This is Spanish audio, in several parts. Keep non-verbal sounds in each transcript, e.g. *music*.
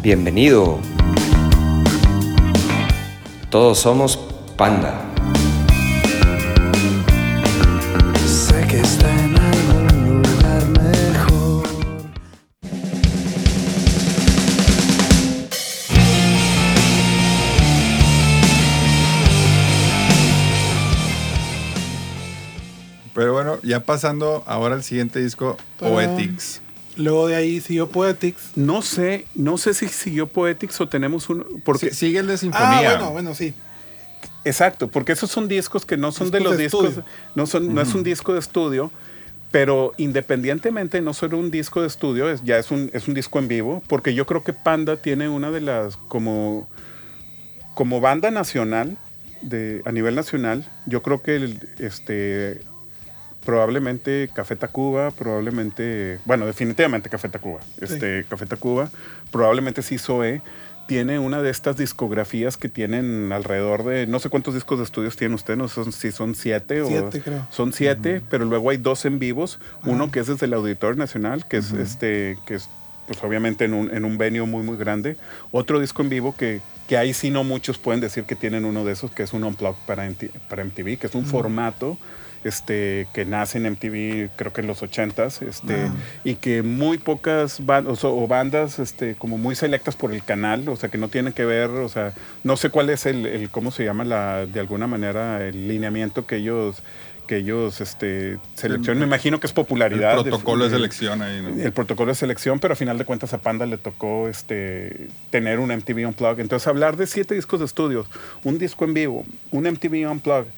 Bienvenido. Todos somos Panda. Sé que está en algún lugar mejor. Pero bueno, ya pasando ahora al siguiente disco, Poetics. Luego de ahí siguió Poetics. No sé, no sé si siguió Poetics o tenemos un porque Sí, sigue el de Ah, Sinfonía. bueno, bueno, sí. exacto, porque esos son discos que no son de los de discos, estudio. no son no es un disco de estudio, pero independientemente no solo un disco de estudio, es, ya es un es un disco en vivo, porque yo creo que Panda tiene una de las como como banda nacional de a nivel nacional, yo creo que el, este probablemente Café Tacuba, probablemente, bueno, definitivamente Café Tacuba. Este, Café Tacuba, probablemente sí Zoe tiene una de estas discografías que tienen alrededor de, no sé cuántos discos de estudios tienen ustedes, no sé si son siete, Siete, o creo. son siete, pero luego hay dos en vivos, uno que es desde el Auditorio Nacional, que es este, que es pues obviamente en un, en un venue muy muy grande, otro disco en vivo que, que ahí sí no muchos pueden decir que tienen uno de esos, que es un para, MT para MTV, que es un formato este, que nace en MTV creo que en los 80s, este, Ah. y que muy pocas bandas o, o bandas este, como muy selectas por el canal, o sea, que no tienen que ver, o sea, no sé cuál es el, el cómo se llama la, de alguna manera el lineamiento que ellos que ellos este, seleccionan. Me imagino que es El popularidad. protocolo de de- selección ahí, ¿no? el protocolo de selección, pero a final de cuentas a Panda le tocó este, tener un MTV Unplugged. Entonces hablar de siete discos de estudios, un disco en vivo, un MTV Unplugged,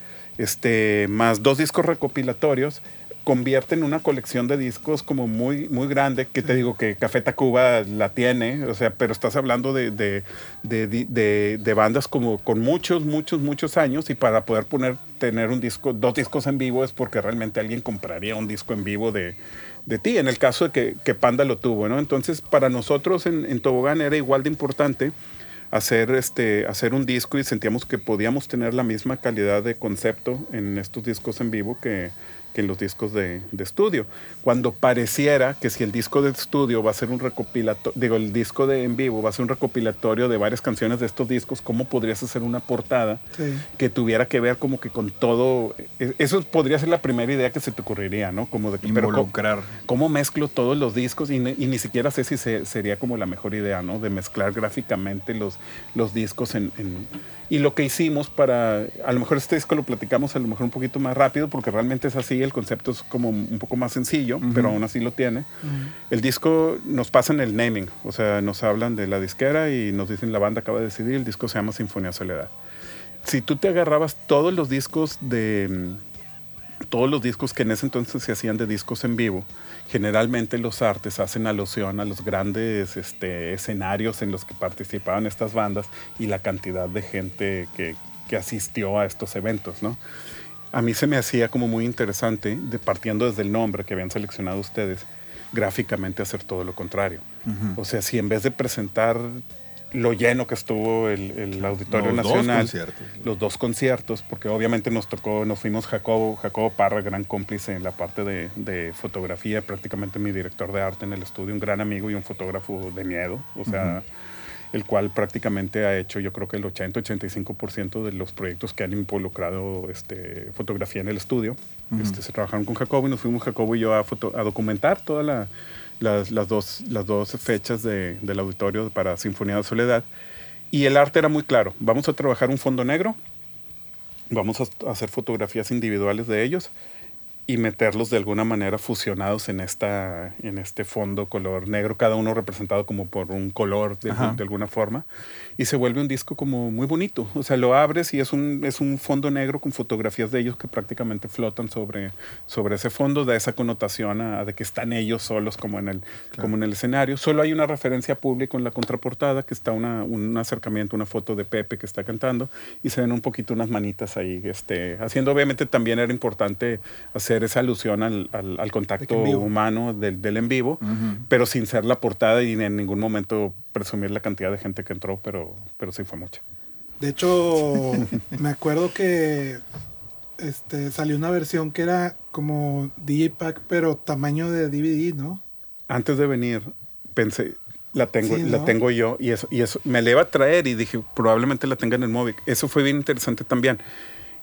este, más dos discos recopilatorios, convierte en una colección de discos como muy, muy grande, que te digo que Café Tacuba la tiene, o sea, pero estás hablando de, de, de, bandas como con muchos, muchos, muchos años y para poder poner, tener un disco, dos discos en vivo es porque realmente alguien compraría un disco en vivo de, de ti, en el caso de que, que Panda lo tuvo, ¿no? Entonces, para nosotros en, en Tobogán era igual de importante hacer, este, hacer un disco y sentíamos que podíamos tener la misma calidad de concepto en estos discos en vivo que, que en los discos de, de estudio. Cuando pareciera que si el disco de estudio va a ser un recopilatorio, digo, el disco de en vivo va a ser un recopilatorio de varias canciones de estos discos, ¿cómo podrías hacer una portada Sí. que tuviera que ver como que con todo? e- Eso podría ser la primera idea que se te ocurriría, ¿no? Como de que, pero Involucrar. ¿Cómo mezclo todos los discos? Y, ni- y ni siquiera sé si se- sería como la mejor idea, ¿no? De mezclar gráficamente los, los discos en, en- Y lo que hicimos para... A lo mejor este disco lo platicamos a lo mejor un poquito más rápido, porque realmente es así, el concepto es como un poco más sencillo, pero aún así lo tiene. El disco nos pasa en el naming, o sea, nos hablan de la disquera y nos dicen la banda acaba de decidir, el disco se llama Sinfonía Soledad. Si tú te agarrabas todos los discos de mm, todos los discos que en ese entonces se hacían de discos en vivo, generalmente los artes hacen alusión a los grandes este, escenarios en los que participaban estas bandas y la cantidad de gente que, que asistió a estos eventos, ¿no? A mí se me hacía como muy interesante, de, partiendo desde el nombre que habían seleccionado ustedes, gráficamente hacer todo lo contrario. O sea, si en vez de presentar lo lleno que estuvo el, el Auditorio Los dos Nacional, conciertos. los dos conciertos, porque obviamente nos tocó, nos fuimos Jacobo, Jacobo Parra, gran cómplice en la parte de, de fotografía, prácticamente mi director de arte en el estudio, un gran amigo y un fotógrafo de miedo, o sea, el cual prácticamente ha hecho yo creo que el 80-85% de los proyectos que han involucrado este, fotografía en el estudio. este, se trabajaron con Jacobo y nos fuimos Jacobo y yo a, foto- a documentar todas la, las, las dos, las dos fechas de- del auditorio para Sinfonía de Soledad. Y el arte era muy claro. Vamos a trabajar un fondo negro, vamos a hacer fotografías individuales de ellos y meterlos de alguna manera fusionados en, esta, en este fondo color negro, cada uno representado como por un color de, de alguna forma. Y se vuelve un disco como muy bonito. O sea, lo abres y es un, es un fondo negro con fotografías de ellos que prácticamente flotan sobre, sobre ese fondo, da esa connotación a, de que están ellos solos como en, el, como en el escenario. Solo hay una referencia pública en la contraportada, que está una, un acercamiento, una foto de Pepe que está cantando, y se ven un poquito unas manitas ahí, este, haciendo obviamente también era importante hacer esa alusión al, al- al contacto humano del, del en vivo, pero sin ser la portada y en ningún momento presumir la cantidad de gente que entró, pero, pero sí fue mucha. De hecho, *laughs* me acuerdo que este, salió una versión que era como DJ Pack, pero tamaño de DVD, ¿no? Antes de venir, pensé, La tengo, Sí, la ¿no? tengo yo y eso, y eso me la iba a traer y dije, probablemente la tenga en el móvil. Eso fue bien interesante también.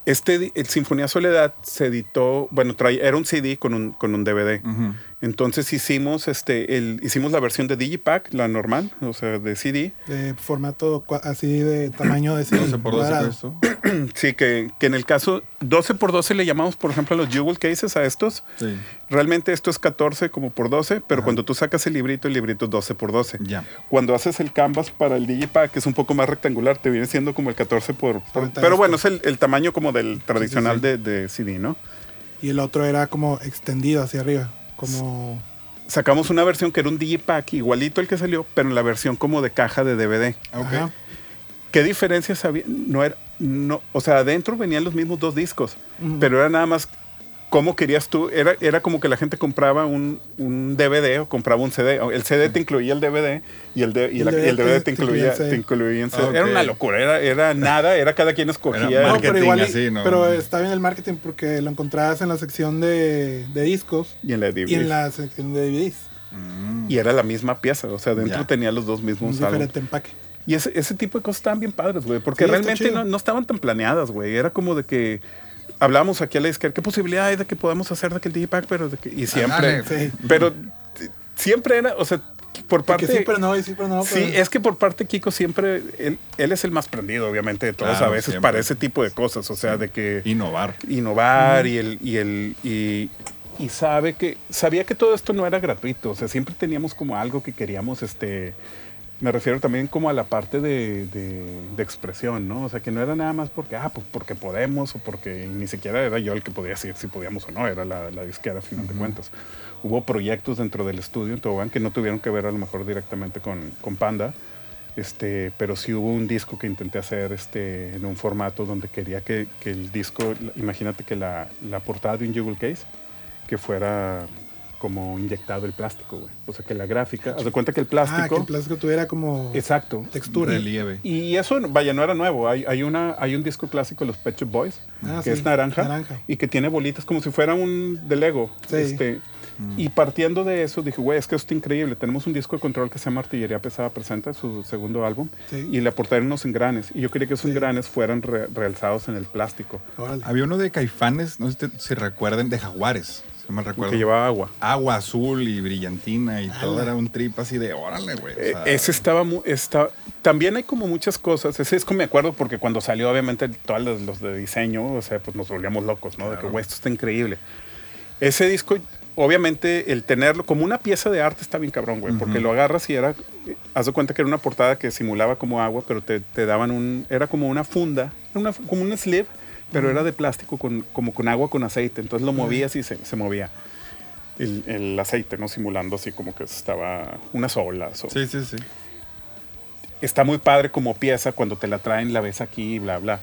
Este, el Sinfonía Soledad se editó, bueno, trae, era un CD con un, con un DVD. Ujú. Entonces hicimos, este, el, hicimos la versión de Digipack, la normal, o sea, de CD. De formato así de tamaño de 12 por 12 cuadrado. esto. *clears throat* Sí, que, que en el caso 12 por 12 le llamamos, por ejemplo, a los jewel cases a estos. Sí. Realmente esto es 14 como por 12, pero cuando tú sacas el librito, el librito es 12 por 12. Ya. Cuando haces el canvas para el Digipack, que es un poco más rectangular, te viene siendo como el 14 por... por- pero bueno, es el, el tamaño como del tradicional De, de CD, ¿no? Y el otro era como extendido hacia arriba. Como. Sacamos una versión que era un Digipack igualito al que salió, pero en la versión como de caja de DVD. ¿Qué diferencias había? No era, no, o sea, adentro venían los mismos dos discos, pero era nada más cómo querías tú. Era, era como que la gente compraba un, un DVD o compraba un CD. El CD te incluía el DVD y el, de- y El la- y el DVD te incluía incluía, el CD. te incluía en CD. Ah, Era una locura, era, era nada, era cada quien escogía. Era No, marketing pero igual. y- así, ¿no? Pero está bien el marketing porque lo encontrabas en la sección de, de discos y en la DVD. y en la sección de DVDs. Mm. Y era la misma pieza, o sea, dentro Ya. tenía los dos Un mismos álbumes. diferente empaque. Y ese, ese tipo de cosas estaban bien padres, güey. Porque Sí, realmente no, no estaban tan planeadas, güey. Era como de que hablábamos aquí a la izquierda, ¿qué posibilidad hay de que podamos hacer de que el Digipack? Pero de que, y siempre. Sí. pero siempre era, o sea, por parte... sí, pero no, y pero no. Sí, es que por parte de Kiko siempre, él, él es el más prendido, obviamente, de todos Claro, a veces siempre. para ese tipo de cosas. O sea, de que Innovar. innovar y el y el y, y sabe que sabía que todo esto no era gratuito o sea siempre teníamos como algo que queríamos este me refiero también como a la parte de, de- de expresión no o sea que no era nada más porque ah pues porque podemos o porque ni siquiera era yo el que podía decir si podíamos o no era la, la disquera a final de cuentas. Hubo proyectos dentro del estudio en Tobán que no tuvieron que ver a lo mejor directamente con, con Panda este, pero sí hubo un disco que intenté hacer este, en un formato donde quería que, que el disco, imagínate que la, la portada de un jewel case, que fuera como inyectado el plástico, güey. O sea, que la gráfica, haz de cuenta que el Ah, plástico... que el plástico tuviera como Exacto. textura. Relieve. Y eso, vaya, no era nuevo. Hay, hay, una, hay un disco clásico de los Pet Shop Boys, Ah, que sí, es naranja, naranja. y que tiene bolitas como si fuera un de Lego. Sí. Este, Y partiendo de eso, dije, güey, es que esto está increíble. Tenemos un disco de control que se llama Artillería Pesada Presenta, su segundo álbum, Sí. y le aportaron unos engranes. Y yo quería que esos Sí. engranes fueran re- realzados en el plástico, Órale. Había uno de caifanes, no sé si te- si recuerden, de jaguares, no recuerdo. que llevaba agua. Agua azul y brillantina y todo Ala. era un trip así de órale, güey. o Eh, sea, ese estaba muy. Está, también hay como muchas cosas. Ese es que me acuerdo porque cuando salió, obviamente, todos los, los de diseño, o sea, pues nos volvíamos locos, ¿no? De que, Claro. güey, esto está increíble. Ese disco, obviamente, el tenerlo como una pieza de arte está bien cabrón, güey, porque Ujú. lo agarras y era. Haz de cuenta que era una portada que simulaba como agua, pero te, te daban un. Era como una funda, una, como un sleeve, pero era de plástico, con, como con agua con aceite. Entonces lo movías y se, se movía. El, el aceite, ¿no? Simulando así como que estaba unas olas. O, Sí, sí, sí. está muy padre como pieza cuando te la traen, la ves aquí y bla, bla.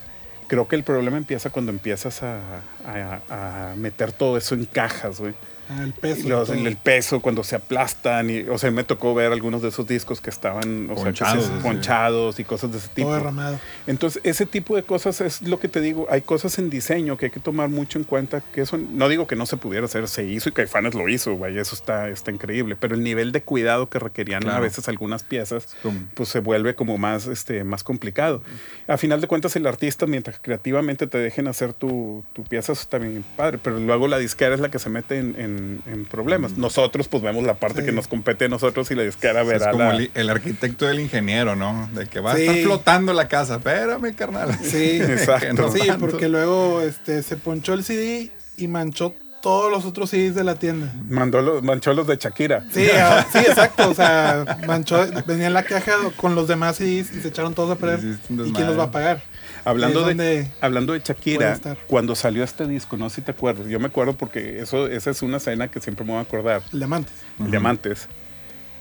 Creo que el problema empieza cuando empiezas a, a- a meter todo eso en cajas, güey. Ah, el peso. Los- todo. el peso, cuando se aplastan. Y, o sea, me tocó ver algunos de esos discos que estaban o sea, Ponchados, se- así. ponchados y cosas de ese tipo. todo derramado. Entonces, ese tipo de cosas es lo que te digo. Hay cosas en diseño que hay que tomar mucho en cuenta. Que eso, no digo que no se pudiera hacer, se hizo y Caifanes lo hizo, vaya, eso está, está increíble. Pero el nivel de cuidado que requerían a Claro. veces algunas piezas, pues se vuelve como más, este, más complicado. A final de cuentas, el artista, mientras creativamente te dejen hacer tu, tu pieza, eso está bien padre. Pero luego la disquera es la que se mete en, en- en problemas. Nosotros, pues vemos la parte Sí. que nos compete a nosotros y la disquera Es verá como la- el, el arquitecto del ingeniero, ¿no? De que va a estar flotando la casa. Espérame, carnal. Sí, *laughs* Exacto. No Sí, tanto. porque luego este, se ponchó el CD y manchó todos los otros CDs de la tienda. Mandó los, manchó los de Shakira. Sí, ah, sí, exacto. O sea, manchó, venía en la caja con los demás CDs y se echaron todos a perder. ¿Y quién los va a pagar? Hablando de, hablando de Shakira, cuando salió este disco, no sé si te acuerdas, yo me acuerdo porque eso, esa es una escena que siempre me voy a acordar, El de Amantes. el de Amantes.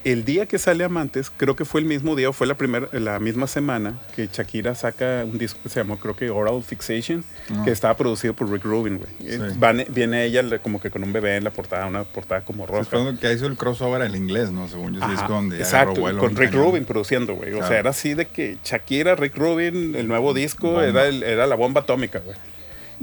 El día que sale Amantes, creo que fue el mismo día o fue la, primera, la misma semana que Shakira saca un disco que se llamó, creo que Oral Fixation, que estaba producido por Rick Rubin, güey. Eh, Sí. van- viene ella como que con un bebé en la portada, una portada como roja. que hizo el crossover al inglés, ¿no? Según yo, ese disco donde exacto, con Rick cañón. Rubin produciendo, güey. O sea, era así de que Shakira, Rick Rubin, el nuevo disco, Bomba. era, el- era la bomba atómica, güey.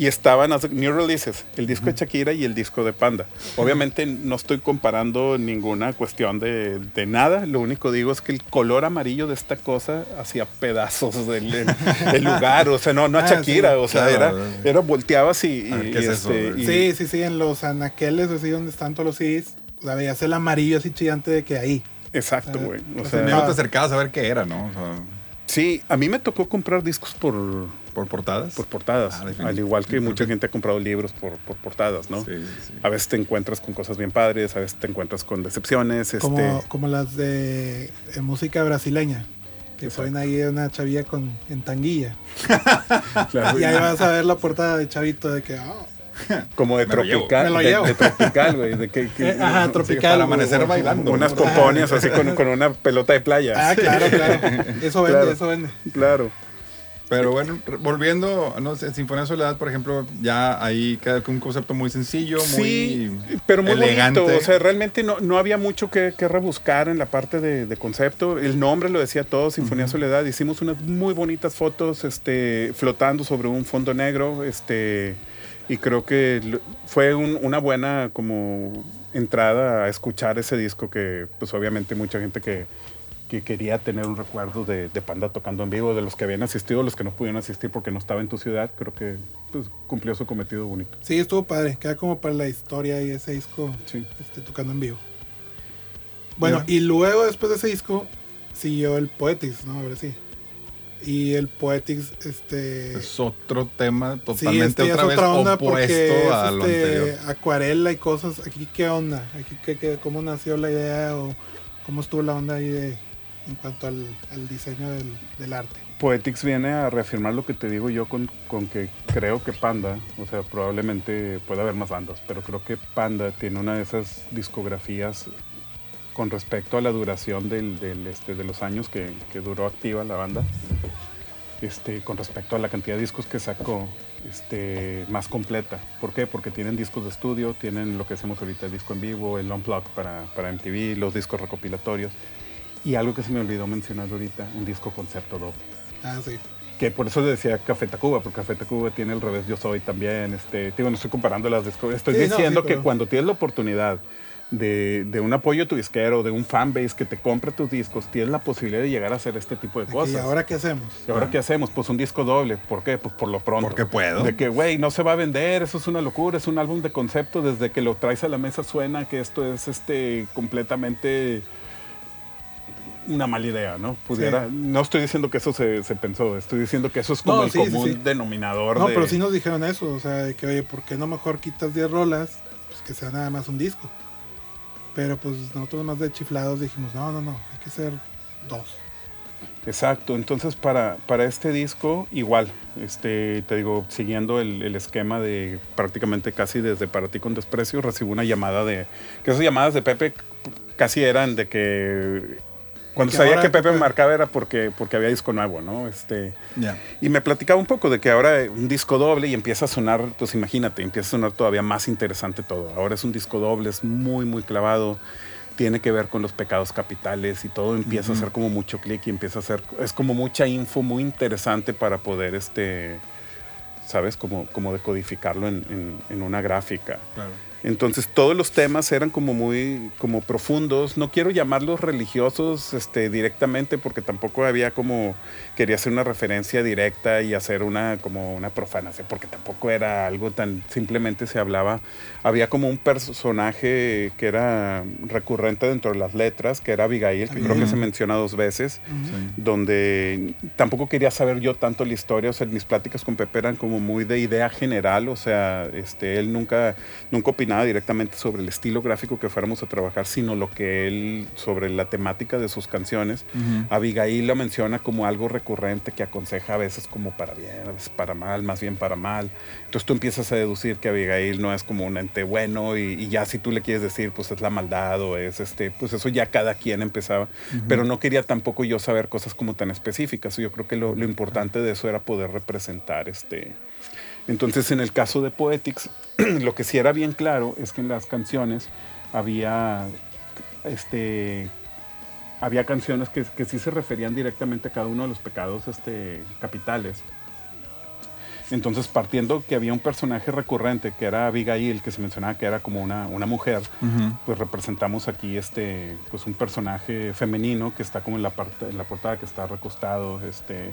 Y estaban new releases, el disco de Shakira y el disco de Panda. Obviamente no estoy comparando ninguna cuestión de, de nada, lo único digo es que el color amarillo de esta cosa hacía pedazos del el- *laughs* el lugar, o sea, no, no a Ah, Shakira, sí. o sea, Claro. era, era volteabas y, y- ¿qué es y eso? este, y- Sí, sí, sí, en los anaqueles, así donde están todos los CDs, o sea, veías el amarillo así chillante de que ahí. Exacto, Ah, güey. O o sea, sea, Primero te acercabas a ver qué era, ¿no? O sea, sí, a mí me tocó comprar discos por, por portadas. por portadas, Ah, al igual que mucha gente ha comprado libros por, por portadas, ¿no? Sí, sí. A veces te encuentras con cosas bien padres, a veces te encuentras con decepciones. Este, Como, como las de eh, música brasileña. Que Exacto. ponen ahí una chavilla con, en tanguilla. *laughs* claro, Y ahí vas a ver la portada de chavito de que, ah, como de tropical, de, llevo. de *laughs* tropical, güey, de que, que- Eh, ajá, tropical. para amanecer bailando. unas ¿no? pompones así con, con una pelota de playa. Ah, claro, claro. *laughs* Eso vende, Claro. eso vende. Claro. Pero bueno, volviendo, no sé, Sinfonía de Soledad, por ejemplo, ya ahí queda con un concepto muy sencillo, Sí, muy pero muy elegante. bonito. O sea, realmente no, no había mucho que, que rebuscar en la parte de, de concepto. El nombre lo decía todo, Sinfonía Soledad. Hicimos unas muy bonitas fotos este, flotando sobre un fondo negro. Este, y creo que fue un- una buena como entrada a escuchar ese disco que pues obviamente mucha gente que, que quería tener un recuerdo de, de Panda tocando en vivo, de los que habían asistido, los que no pudieron asistir porque no estaba en tu ciudad, creo que pues, cumplió su cometido bonito. Sí, estuvo padre. Queda como para la historia y ese disco Sí. este, tocando en vivo. Bueno, Ya. y luego después de ese disco siguió el Poetics, ¿no? Ahora sí. Y el Poetics, este... Es otro tema sí, totalmente este ya otra es vez otra onda opuesto porque es, a lo este, anterior. acuarela y cosas. Aquí, ¿qué onda? Aquí, ¿qué, qué- cómo nació la idea o cómo estuvo la onda ahí de, en cuanto al, diseño del, del arte? Poetics viene a reafirmar lo que te digo yo con, con que creo que Panda, o sea, probablemente puede haber más bandas, pero creo que Panda tiene una de esas discografías con respecto a la duración del, del, este, de los años que, que duró activa la banda, este, con respecto a la cantidad de discos que sacó, este, más completa. ¿Por qué? Porque tienen discos de estudio, tienen lo que hacemos ahorita, el disco en vivo, el unplug para, para MTV, los discos recopilatorios. Y algo que se me olvidó mencionar ahorita, un disco concepto doble Ah, sí. que por eso le decía Café Tacuba, porque Café Tacuba tiene el revés Yo Soy también. Este, digo, no estoy comparando las discos. Estoy Sí, no, diciendo sí, que pero- cuando tienes la oportunidad de, de un apoyo a tu disquero, de un fanbase que te compre tus discos, tienes la posibilidad de llegar a hacer este tipo de ¿Y cosas. ahora qué hacemos? ¿Y ahora qué hacemos? Pues un disco doble. ¿Por qué? Pues por lo pronto. Porque puedo. De que, güey, no se va a vender, eso es una locura, es un álbum de concepto, desde que lo traes a la mesa suena que esto es este completamente una mala idea, ¿no? Pudiera, no estoy diciendo que eso se, se pensó, estoy diciendo que eso es como No, el sí, sí, común sí. denominador No, de... pero sí nos dijeron eso, o sea, de que, oye, ¿por qué no mejor quitas 10 rolas? Pues que sea nada más un disco. Pero pues nosotros más de chiflados dijimos, no, no, no, hay que ser dos. Exacto, entonces para, para este disco igual, este, te digo, siguiendo el, el esquema de prácticamente casi desde Para ti con desprecio, recibo una llamada de, que esas llamadas de Pepe casi eran de que cuando Que sabía ahora que Pepe me marcaba era porque, porque había disco nuevo, ¿no? Este, y me platicaba un poco de que ahora un disco doble y empieza a sonar, pues imagínate, empieza a sonar todavía más interesante todo. Ahora es un disco doble, es muy, muy clavado, tiene que ver con los pecados capitales y todo empieza a hacer como mucho clic y empieza a hacer, es como mucha info muy interesante para poder, este, ¿sabes? Como, como decodificarlo en, en- en una gráfica. Claro. Entonces todos los temas eran como muy como profundos. No quiero llamarlos religiosos este, directamente porque tampoco había como quería hacer una referencia directa y hacer una como una profanación porque tampoco era algo tan simplemente se hablaba. Había como un personaje que era recurrente dentro de las letras que era Abigail que creo que se menciona dos veces Sí. donde tampoco quería saber yo tanto la historia, o sea, mis pláticas con Pepe eran como muy de idea general, o sea, este, él nunca, nunca opinaba directamente sobre el estilo gráfico que fuéramos a trabajar, sino lo que él, sobre la temática de sus canciones. Abigail lo menciona como algo recurrente que aconseja a veces como para bien, a veces para mal, más bien para mal. Entonces tú empiezas a deducir que Abigail no es como un ente bueno y, y ya si tú le quieres decir pues es la maldad o es este, pues eso ya cada quien empezaba. Pero no quería tampoco yo saber cosas como tan específicas. Yo creo que lo, lo importante de eso era poder representar este... Entonces en el caso de Poetics, *clears throat* lo que sí era bien claro es que en las canciones había este había canciones que, que sí se referían directamente a cada uno de los pecados este, capitales. Entonces, partiendo que había un personaje recurrente que era Abigail, que se mencionaba que era como una, una mujer, pues representamos aquí este, pues un personaje femenino que está como en la, parte, en la portada, que está recostado, este,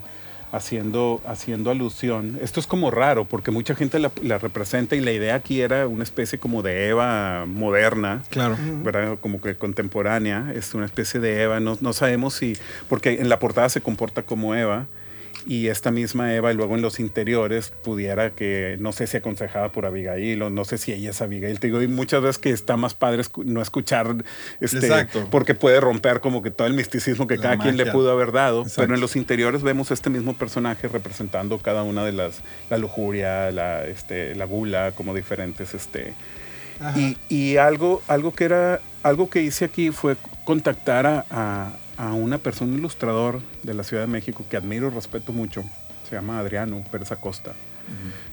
haciendo, haciendo alusión. Esto es como raro, porque mucha gente la, la representa y la idea aquí era una especie como de Eva moderna. Claro. ¿verdad? Como que contemporánea, es una especie de Eva, no, no sabemos si, porque en la portada se comporta como Eva, y esta misma Eva, y luego en los interiores, pudiera que, no sé si aconsejada por Abigail, o no sé si ella es Abigail, te digo, y muchas veces que está más padre no escuchar, este, Exacto. porque puede romper como que todo el misticismo que La cada quien le pudo haber dado, Exacto. pero en los interiores vemos este mismo personaje representando cada una de las, la lujuria, la, este, la gula, como diferentes, este, y, y algo, algo que era, algo que hice aquí fue contactar a, a- a una persona, ilustrador de la Ciudad de México que admiro y respeto mucho. Se llama Adriano Pérez Acosta.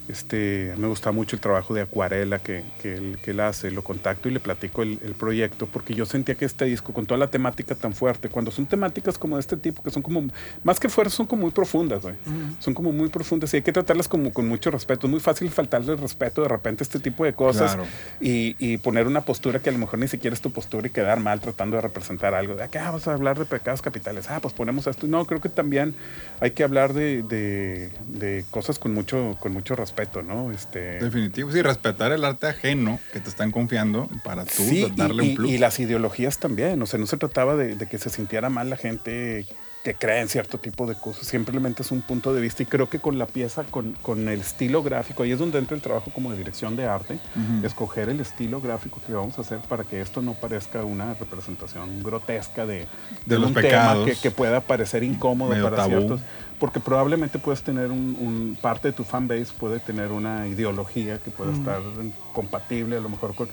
Este, me gusta mucho el trabajo de acuarela que, que él, que él hace. Lo contacto y le platico el, el proyecto porque yo sentía que este disco, con toda la temática tan fuerte, cuando son temáticas como de este tipo, que son como, más que fuertes, son como muy profundas, güey. Son como muy profundas y hay que tratarlas como con mucho respeto. Es muy fácil faltarle el respeto de repente a este tipo de cosas Claro. y, y poner una postura que a lo mejor ni siquiera es tu postura y quedar mal tratando de representar algo. De acá vamos a hablar de pecados capitales. Ah, pues ponemos esto. No, creo que también hay que hablar de, de- de cosas con mucho, con mucho respeto, ¿no? Este, Definitivo. Sí, respetar el arte ajeno que te están confiando para tú Sí, darle y, un plus. y las ideologías también. O sea, no se trataba de, de que se sintiera mal la gente que cree en cierto tipo de cosas. Simplemente es un punto de vista. Y creo que con la pieza, con, con el estilo gráfico, ahí es donde entra el trabajo como de dirección de arte. Escoger el estilo gráfico que vamos a hacer para que esto no parezca una representación grotesca de, De los un pecados. tema que, que pueda parecer incómodo Medio para tabú. ciertos. Porque probablemente puedes tener un, un- parte de tu fanbase puede tener una ideología que pueda estar compatible a lo mejor con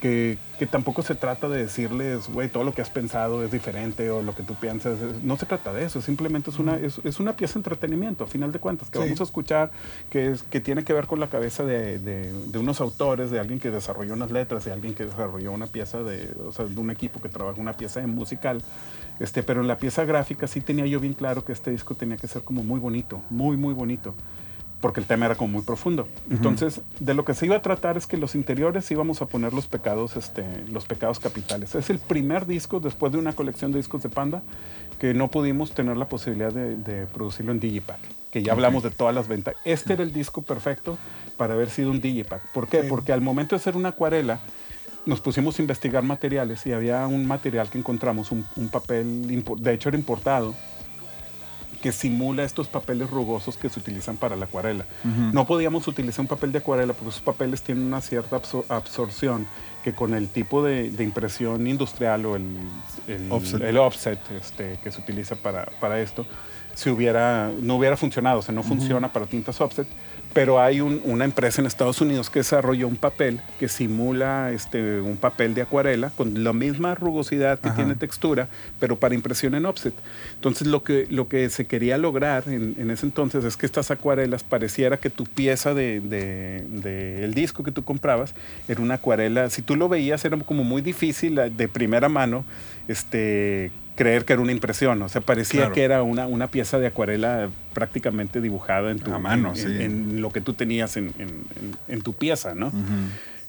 que, que tampoco se trata de decirles, güey, todo lo que has pensado es diferente o lo que tú piensas. es- No se trata de eso, simplemente es una, es, es una pieza de entretenimiento, a final de cuentas, que Sí. vamos a escuchar, que, es, que tiene que ver con la cabeza de, de- de unos autores, de alguien que desarrolló unas letras, de alguien que desarrolló una pieza de, o sea, de un equipo que trabaja una pieza de musical. Este, pero en la pieza gráfica sí tenía yo bien claro que este disco tenía que ser como muy bonito, muy, muy bonito porque el tema era como muy profundo. Entonces, de lo que se iba a tratar es que los interiores íbamos a poner los pecados, este, los pecados capitales. Es el primer disco después de una colección de discos de Panda que no pudimos tener la posibilidad de, de producirlo en Digipack, que ya hablamos de todas las ventas. Este era el disco perfecto para haber sido un Digipack. ¿Por qué? Porque al momento de hacer una acuarela, nos pusimos a investigar materiales y había un material que encontramos, un, un papel, de hecho era importado, que simula estos papeles rugosos que se utilizan para la acuarela. No podíamos utilizar un papel de acuarela porque esos papeles tienen una cierta absor- absorción que con el tipo de, de impresión industrial o el, el Offset. el offset, este, que se utiliza para, para esto, si hubiera, no hubiera funcionado, o sea, no funciona para tintas offset, pero hay un- una empresa en Estados Unidos que desarrolló un papel que simula este, un papel de acuarela con la misma rugosidad que Ajá. tiene textura, pero para impresión en offset. Entonces lo que, lo que se quería lograr en, en ese entonces es que estas acuarelas pareciera que tu pieza de, de- de el disco que tú comprabas era una acuarela, si tú lo veías era como muy difícil de primera mano este, creer que era una impresión, o sea, parecía Claro. que era una, una pieza de acuarela prácticamente dibujada en tu A mano, en, sí. en- en lo que tú tenías en, en- en- en tu pieza, ¿no?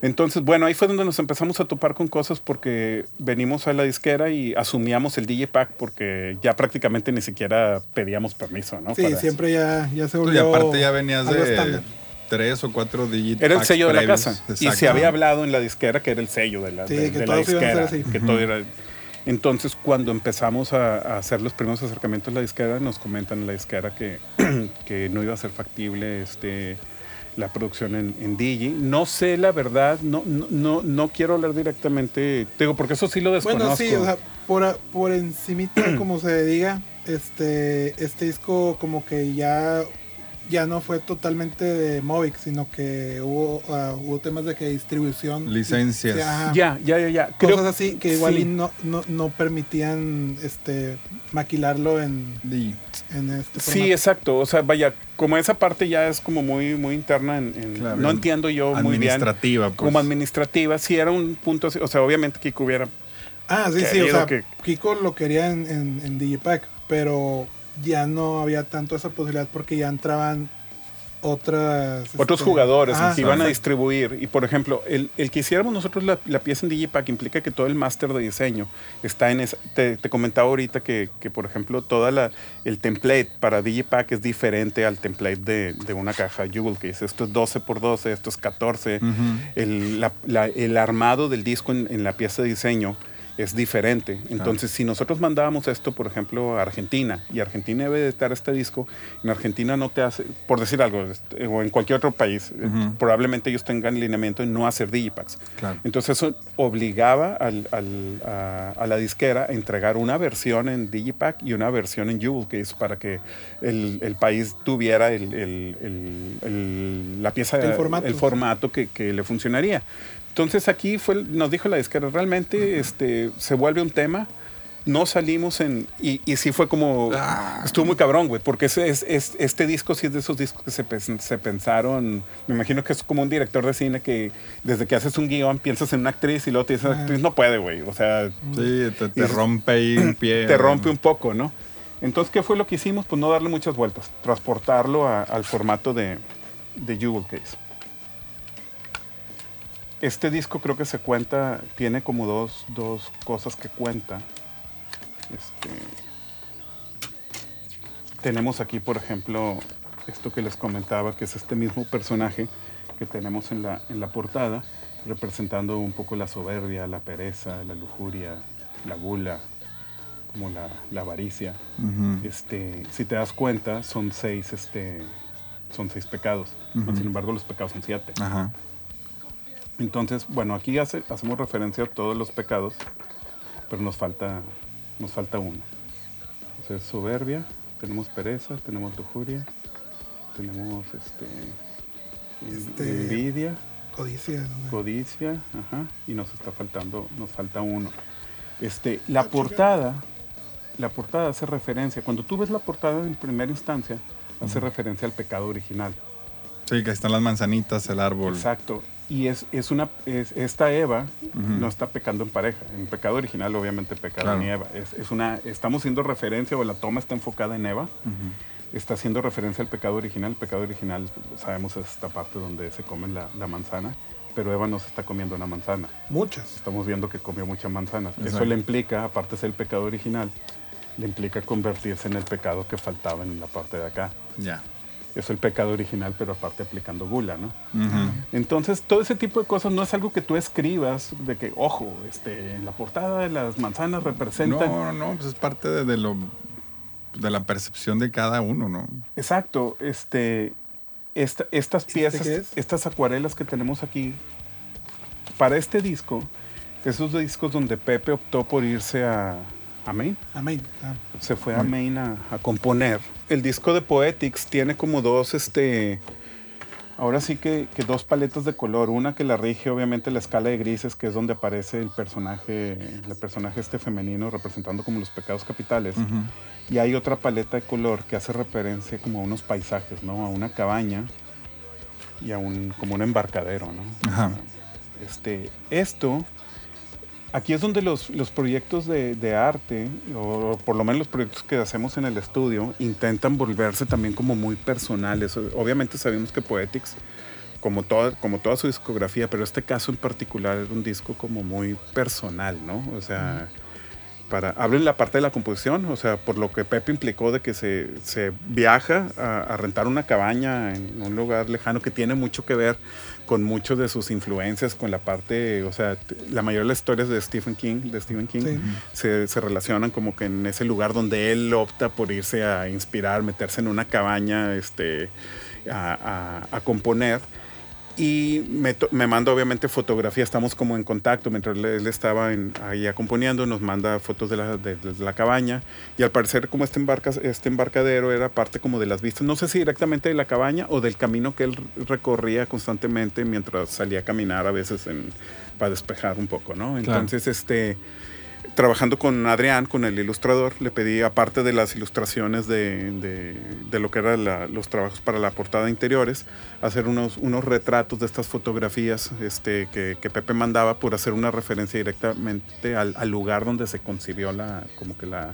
Entonces, bueno, ahí fue donde nos empezamos a topar con cosas porque venimos a la disquera y asumíamos el DJ Pack porque ya prácticamente ni siquiera pedíamos permiso, ¿no? Sí, Para- siempre ya, ya se Tú, y volvió. aparte ya venías de estándar. tres o cuatro digit Era el packs sello de la casa. Y se había hablado en la disquera que era el sello de la, Sí, de- que de la todos iban a ser disquera. así. Que todo era- Entonces, cuando empezamos a, a hacer los primeros acercamientos a la disquera, nos comentan en la disquera que, *clears throat* que no iba a ser factible este, la producción en, en Digi. No sé la verdad, no, no, no, quiero hablar directamente, te digo, porque eso sí lo desconozco. Bueno, sí, o sea, por, por encimita, *clears throat* como se diga, este, este disco como que ya, ya no fue totalmente de Movic, sino que hubo, ah, hubo temas de que distribución. Licencias. Sí, ya, ya, ya, ya. Cosas Creo- así que igual sí. y no, no, no permitían este maquilarlo en, Di- en este Sí, formato. exacto. O sea, vaya, como esa parte ya es como muy, muy interna, en, en- Claro, no en- entiendo yo muy bien. administrativa, pues. Como administrativa, sí era un punto así. O sea, obviamente Kiko hubiera. Ah, sí, sí, o sea, que- Kiko lo quería en, en, en Digipack, pero ya no había tanto esa posibilidad porque ya entraban otras... Otros este, jugadores ajá, que iban a distribuir. Y por ejemplo, el, el que hiciéramos nosotros la, la pieza en Digipack implica que todo el máster de diseño está en esa. Te, te comentaba ahorita que, que, por ejemplo, toda la el template para Digipack es diferente al template de, de una caja Jewel Case. Esto es 12 por 12, esto es 14. Ujú. el, la- la- el armado del disco en, en la pieza de diseño es diferente. Entonces, si nosotros mandábamos esto, por ejemplo, a Argentina, y Argentina debe de estar este disco, en Argentina no te hace, por decir algo, este, o en cualquier otro país, eh, Ujú. probablemente ellos tengan lineamiento en no hacer digipacks. Claro. Entonces eso obligaba al- al- a, a la disquera a entregar una versión en Digipack y una versión en Jewel Case para que el, el país tuviera el- el- el- el- la pieza, El formato. el formato que, que le funcionaría. Entonces aquí fue, nos dijo la disquera, realmente este, se vuelve un tema. No salimos en... Y, y sí fue como... Ah. Estuvo muy cabrón, güey, porque ese es, es- este disco sí es de esos discos que se, se pensaron... Me imagino que es como un director de cine que desde que haces un guion piensas en una actriz y luego te dices, Ah. actriz no puede, güey. O sea, Sí, te, te rompe ahí un pie. *clears throat* te rompe un poco, ¿no? Entonces, ¿qué fue lo que hicimos? Pues no darle muchas vueltas, transportarlo a- al formato de, de Jewel Case. Este disco creo que se cuenta, tiene como dos, dos cosas que cuenta. Este, tenemos aquí, por ejemplo, esto que les comentaba, que es este mismo personaje que tenemos en la, en la portada, representando un poco la soberbia, la pereza, la lujuria, la gula, como la, la avaricia. Este, si te das cuenta, son seis, este, son seis pecados. Sin embargo, los pecados son siete. Ajá. Entonces, bueno, aquí hace- hacemos referencia a todos los pecados, pero nos falta, nos falta uno. Entonces, soberbia, tenemos pereza, tenemos lujuria, tenemos este, Este- envidia, Codicia. ¿no? codicia, ajá, y nos está faltando, nos falta uno. Este, la portada, la portada hace referencia, cuando tú ves la portada en primera instancia, hace referencia al pecado original. Sí, que están las manzanitas, el árbol. Exacto. Y es, es una, es- esta Eva no está pecando en pareja. En pecado original, obviamente, pecado Claro. en Eva. Es, es una, estamos haciendo referencia, o la toma está enfocada en Eva, está haciendo referencia al pecado original. El pecado original, sabemos, es esta parte donde se come la, la manzana, pero Eva no se está comiendo una manzana. Muchas. Estamos viendo que comió muchas manzanas. Eso le implica, aparte de ser el pecado original, le implica convertirse en el pecado que faltaba en la parte de acá. Ya. Es el pecado original, pero aparte aplicando gula, ¿no? Entonces, todo ese tipo de cosas no es algo que tú escribas de que, ojo, este, en la portada las manzanas representan. No, no, no, pues es parte de, de lo de la percepción de cada uno, ¿no? Exacto, este, esta- estas piezas, es? estas acuarelas que tenemos aquí, para este disco, esos discos donde Pepe optó por irse a, a Maine, Amén. Ah, se fue a Maine a, a componer. El disco de Poetics tiene como dos, este, ahora sí que, que dos paletas de color. Una que la rige obviamente la escala de grises, que es donde aparece el personaje, el personaje este femenino representando como los pecados capitales. Ujú. Y hay otra paleta de color que hace referencia como a unos paisajes, ¿no? A una cabaña y a un, como un embarcadero, ¿no? Ajá. Este, esto, aquí es donde los, los proyectos de, de arte, o por lo menos los proyectos que hacemos en el estudio, intentan volverse también como muy personales. Obviamente sabemos que Poetics, como toda, como toda su discografía, pero este caso en particular era un disco como muy personal, ¿no? O sea, para, hablen la parte de la composición, o sea, por lo que Pepe implicó de que se, se viaja a, a rentar una cabaña en un lugar lejano que tiene mucho que ver con muchas de sus influencias, con la parte, o sea, la mayoría de las historias de Stephen King, de Stephen King, Sí. se, se relacionan como que en ese lugar donde él opta por irse a inspirar, meterse en una cabaña, este, a, a- a componer. Y me, me manda obviamente fotografía, estamos como en contacto mientras él, estaba en, ahí componiendo, nos manda fotos de la, de, de la cabaña. Y al parecer como este, embarca, este embarcadero era parte como de las vistas, no sé si directamente de la cabaña o del camino que él recorría constantemente mientras salía a caminar a veces en- para despejar un poco, ¿no? Entonces, este trabajando con Adrián, con el ilustrador, le pedí, aparte de las ilustraciones de, de- de lo que eran los trabajos para la portada interiores, hacer unos, unos retratos de estas fotografías este, que, que Pepe mandaba por hacer una referencia directamente al, al lugar donde se concibió la, como que la,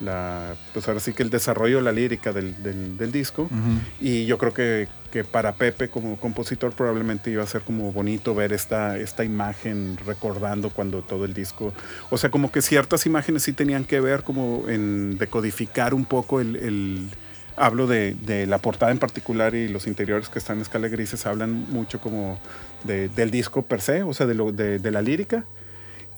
la, pues ahora sí que el desarrollo de la lírica del, del- del disco. Y yo creo que, que para Pepe como compositor probablemente iba a ser como bonito ver esta, esta imagen recordando cuando todo el disco, o sea, como que ciertas imágenes sí tenían que ver como en decodificar un poco el... el- Hablo de, de la portada en particular y los interiores que están en escala grises hablan mucho como de- del disco per se, o sea, de, lo, de, de la lírica.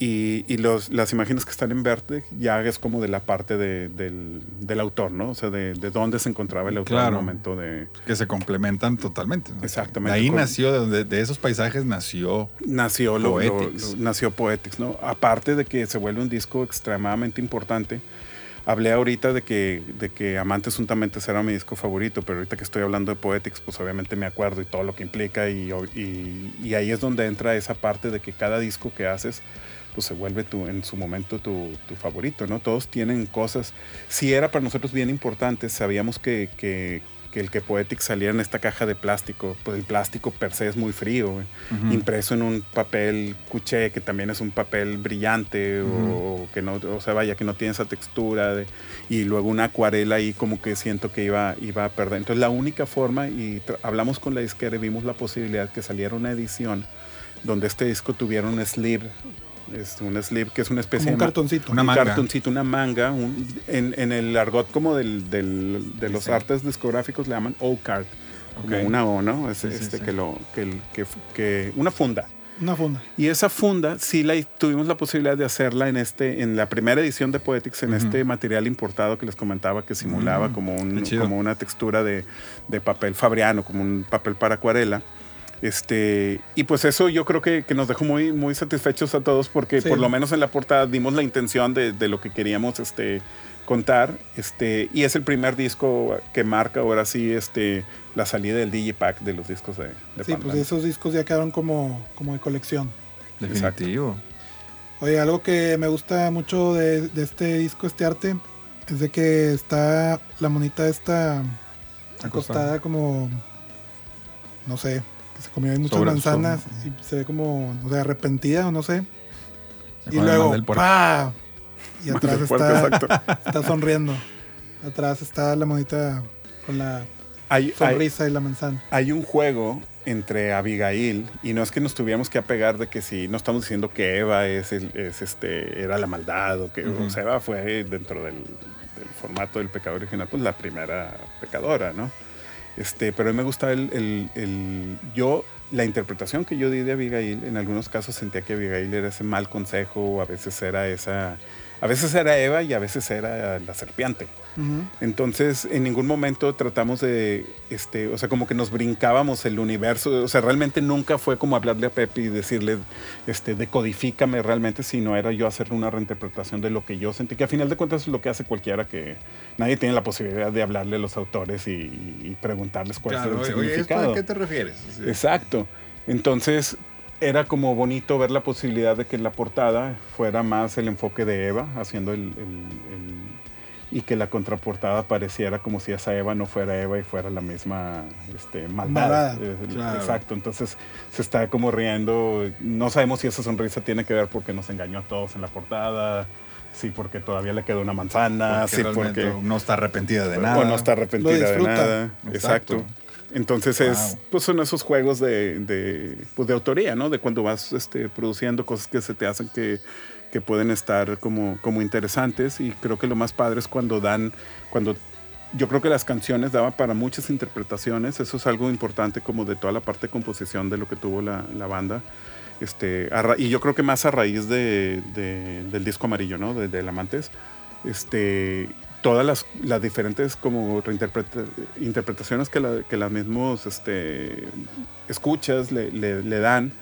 Y, y los, las imágenes que están en verde ya es como de la parte de- del, del autor, ¿no? O sea, de, de dónde se encontraba el autor al Claro. momento de... Que se complementan totalmente. ¿no? Exactamente. De ahí Con- nació, de, de esos paisajes nació. nació lo, lo- Poetics. lo- nació Poetics, ¿no? Aparte de que se vuelve un disco extremadamente importante. Hablé ahorita de que, de que Amantes Juntamente será mi disco favorito, pero ahorita que estoy hablando de Poetics, pues obviamente me acuerdo y todo lo que implica y, y- y ahí es donde entra esa parte de que cada disco que haces, pues se vuelve tu, en su momento tu, tu favorito, ¿no? Todos tienen cosas, si era para nosotros bien importante, sabíamos que, que- que el que Poetics saliera en esta caja de plástico, pues el plástico per se es muy frío, güey. Impreso en un papel cuché que también es un papel brillante o, que no o sea vaya que no tiene esa textura de- y luego una acuarela ahí como que siento que iba iba a perder. Entonces la única forma y hablamos con la disquera y vimos la posibilidad que saliera una edición donde este disco tuviera un sleeve este, un sleeve que es una especie Como un de cartoncito. Una un manga. cartoncito, una manga, un- en, en el argot como del, del- de los Sí. artes discográficos le llaman O-card, como una O, ¿no? Es, Sí, este, sí. Que lo, que, que, que- una funda. Una funda. Y esa funda sí la tuvimos la posibilidad de hacerla en este en la primera edición de Poetics en este material importado que les comentaba que simulaba Mm, como un como una textura de, de papel fabriano, como un papel para acuarela. Este, y pues eso yo creo que, que nos dejó muy, muy satisfechos a todos porque Sí. por lo menos en la portada dimos la intención de, de lo que queríamos este, contar. Este, y es el primer disco que marca ahora sí este, la salida del Digipack de los discos de, de Sí, pues esos discos ya quedaron como, como de colección. Definitivo. Oye, algo que me gusta mucho de, de este disco, este arte, es de que está la monita esta acostada como, no sé, que se comió ahí muchas Sobre- manzanas y se ve como, no sé, arrepentida o no sé. Y luego, mal del puerco. ¡pa! Y *laughs* atrás puerco, está, *laughs* está sonriendo. Atrás está la monita con la Hay- hay- sonrisa y la manzana. hay un juego entre Abigail y no es que nos tuviéramos que apegar de que si no estamos diciendo que Eva es, el- es este era la maldad o que o sea, Eva fue dentro del, del formato del pecado original pues la primera pecadora no este pero a mí me gusta el, el- el- yo la interpretación que yo di de Abigail en algunos casos sentía que Abigail era ese mal consejo a veces era esa a veces era Eva y a veces era la serpiente Entonces, en ningún momento tratamos de, este, o sea, como que nos brincábamos el universo. O sea, realmente nunca fue como hablarle a Pepe y decirle, este, decodifícame realmente, sino era yo hacerle una reinterpretación de lo que yo sentí, que a final de cuentas es lo que hace cualquiera que nadie tiene la posibilidad de hablarle a los autores y, y preguntarles cuál Claro, es el oye, ¿esto significado. ¿a qué te refieres? Sí. Exacto. Entonces era como bonito ver la posibilidad de que en la portada fuera más el enfoque de Eva haciendo el, el- el- y que la contraportada pareciera como si esa Eva no fuera Eva y fuera la misma este, maldad. Eh, Claro. Exacto. Entonces se está como riendo. No sabemos si esa sonrisa tiene que ver porque nos engañó a todos en la portada. Sí, porque todavía le quedó una manzana. Porque sí, porque no está arrepentida de nada. o no está arrepentida de nada. Exacto. Exacto. Entonces es, pues son esos juegos de, de, pues de autoría, ¿no? De cuando vas este, produciendo cosas que se te hacen que, que pueden estar como, como interesantes. Y creo que lo más padre es cuando dan, cuando yo creo que las canciones daban para muchas interpretaciones. Eso es algo importante como de toda la parte de composición de lo que tuvo la, la banda. Este, y yo creo que más a raíz de, de- del disco amarillo, ¿no? De, del Amantes. Este, todas las, las diferentes como reinterpreta- interpretaciones que, la- que las mismos este, escuchas le, le- le dan.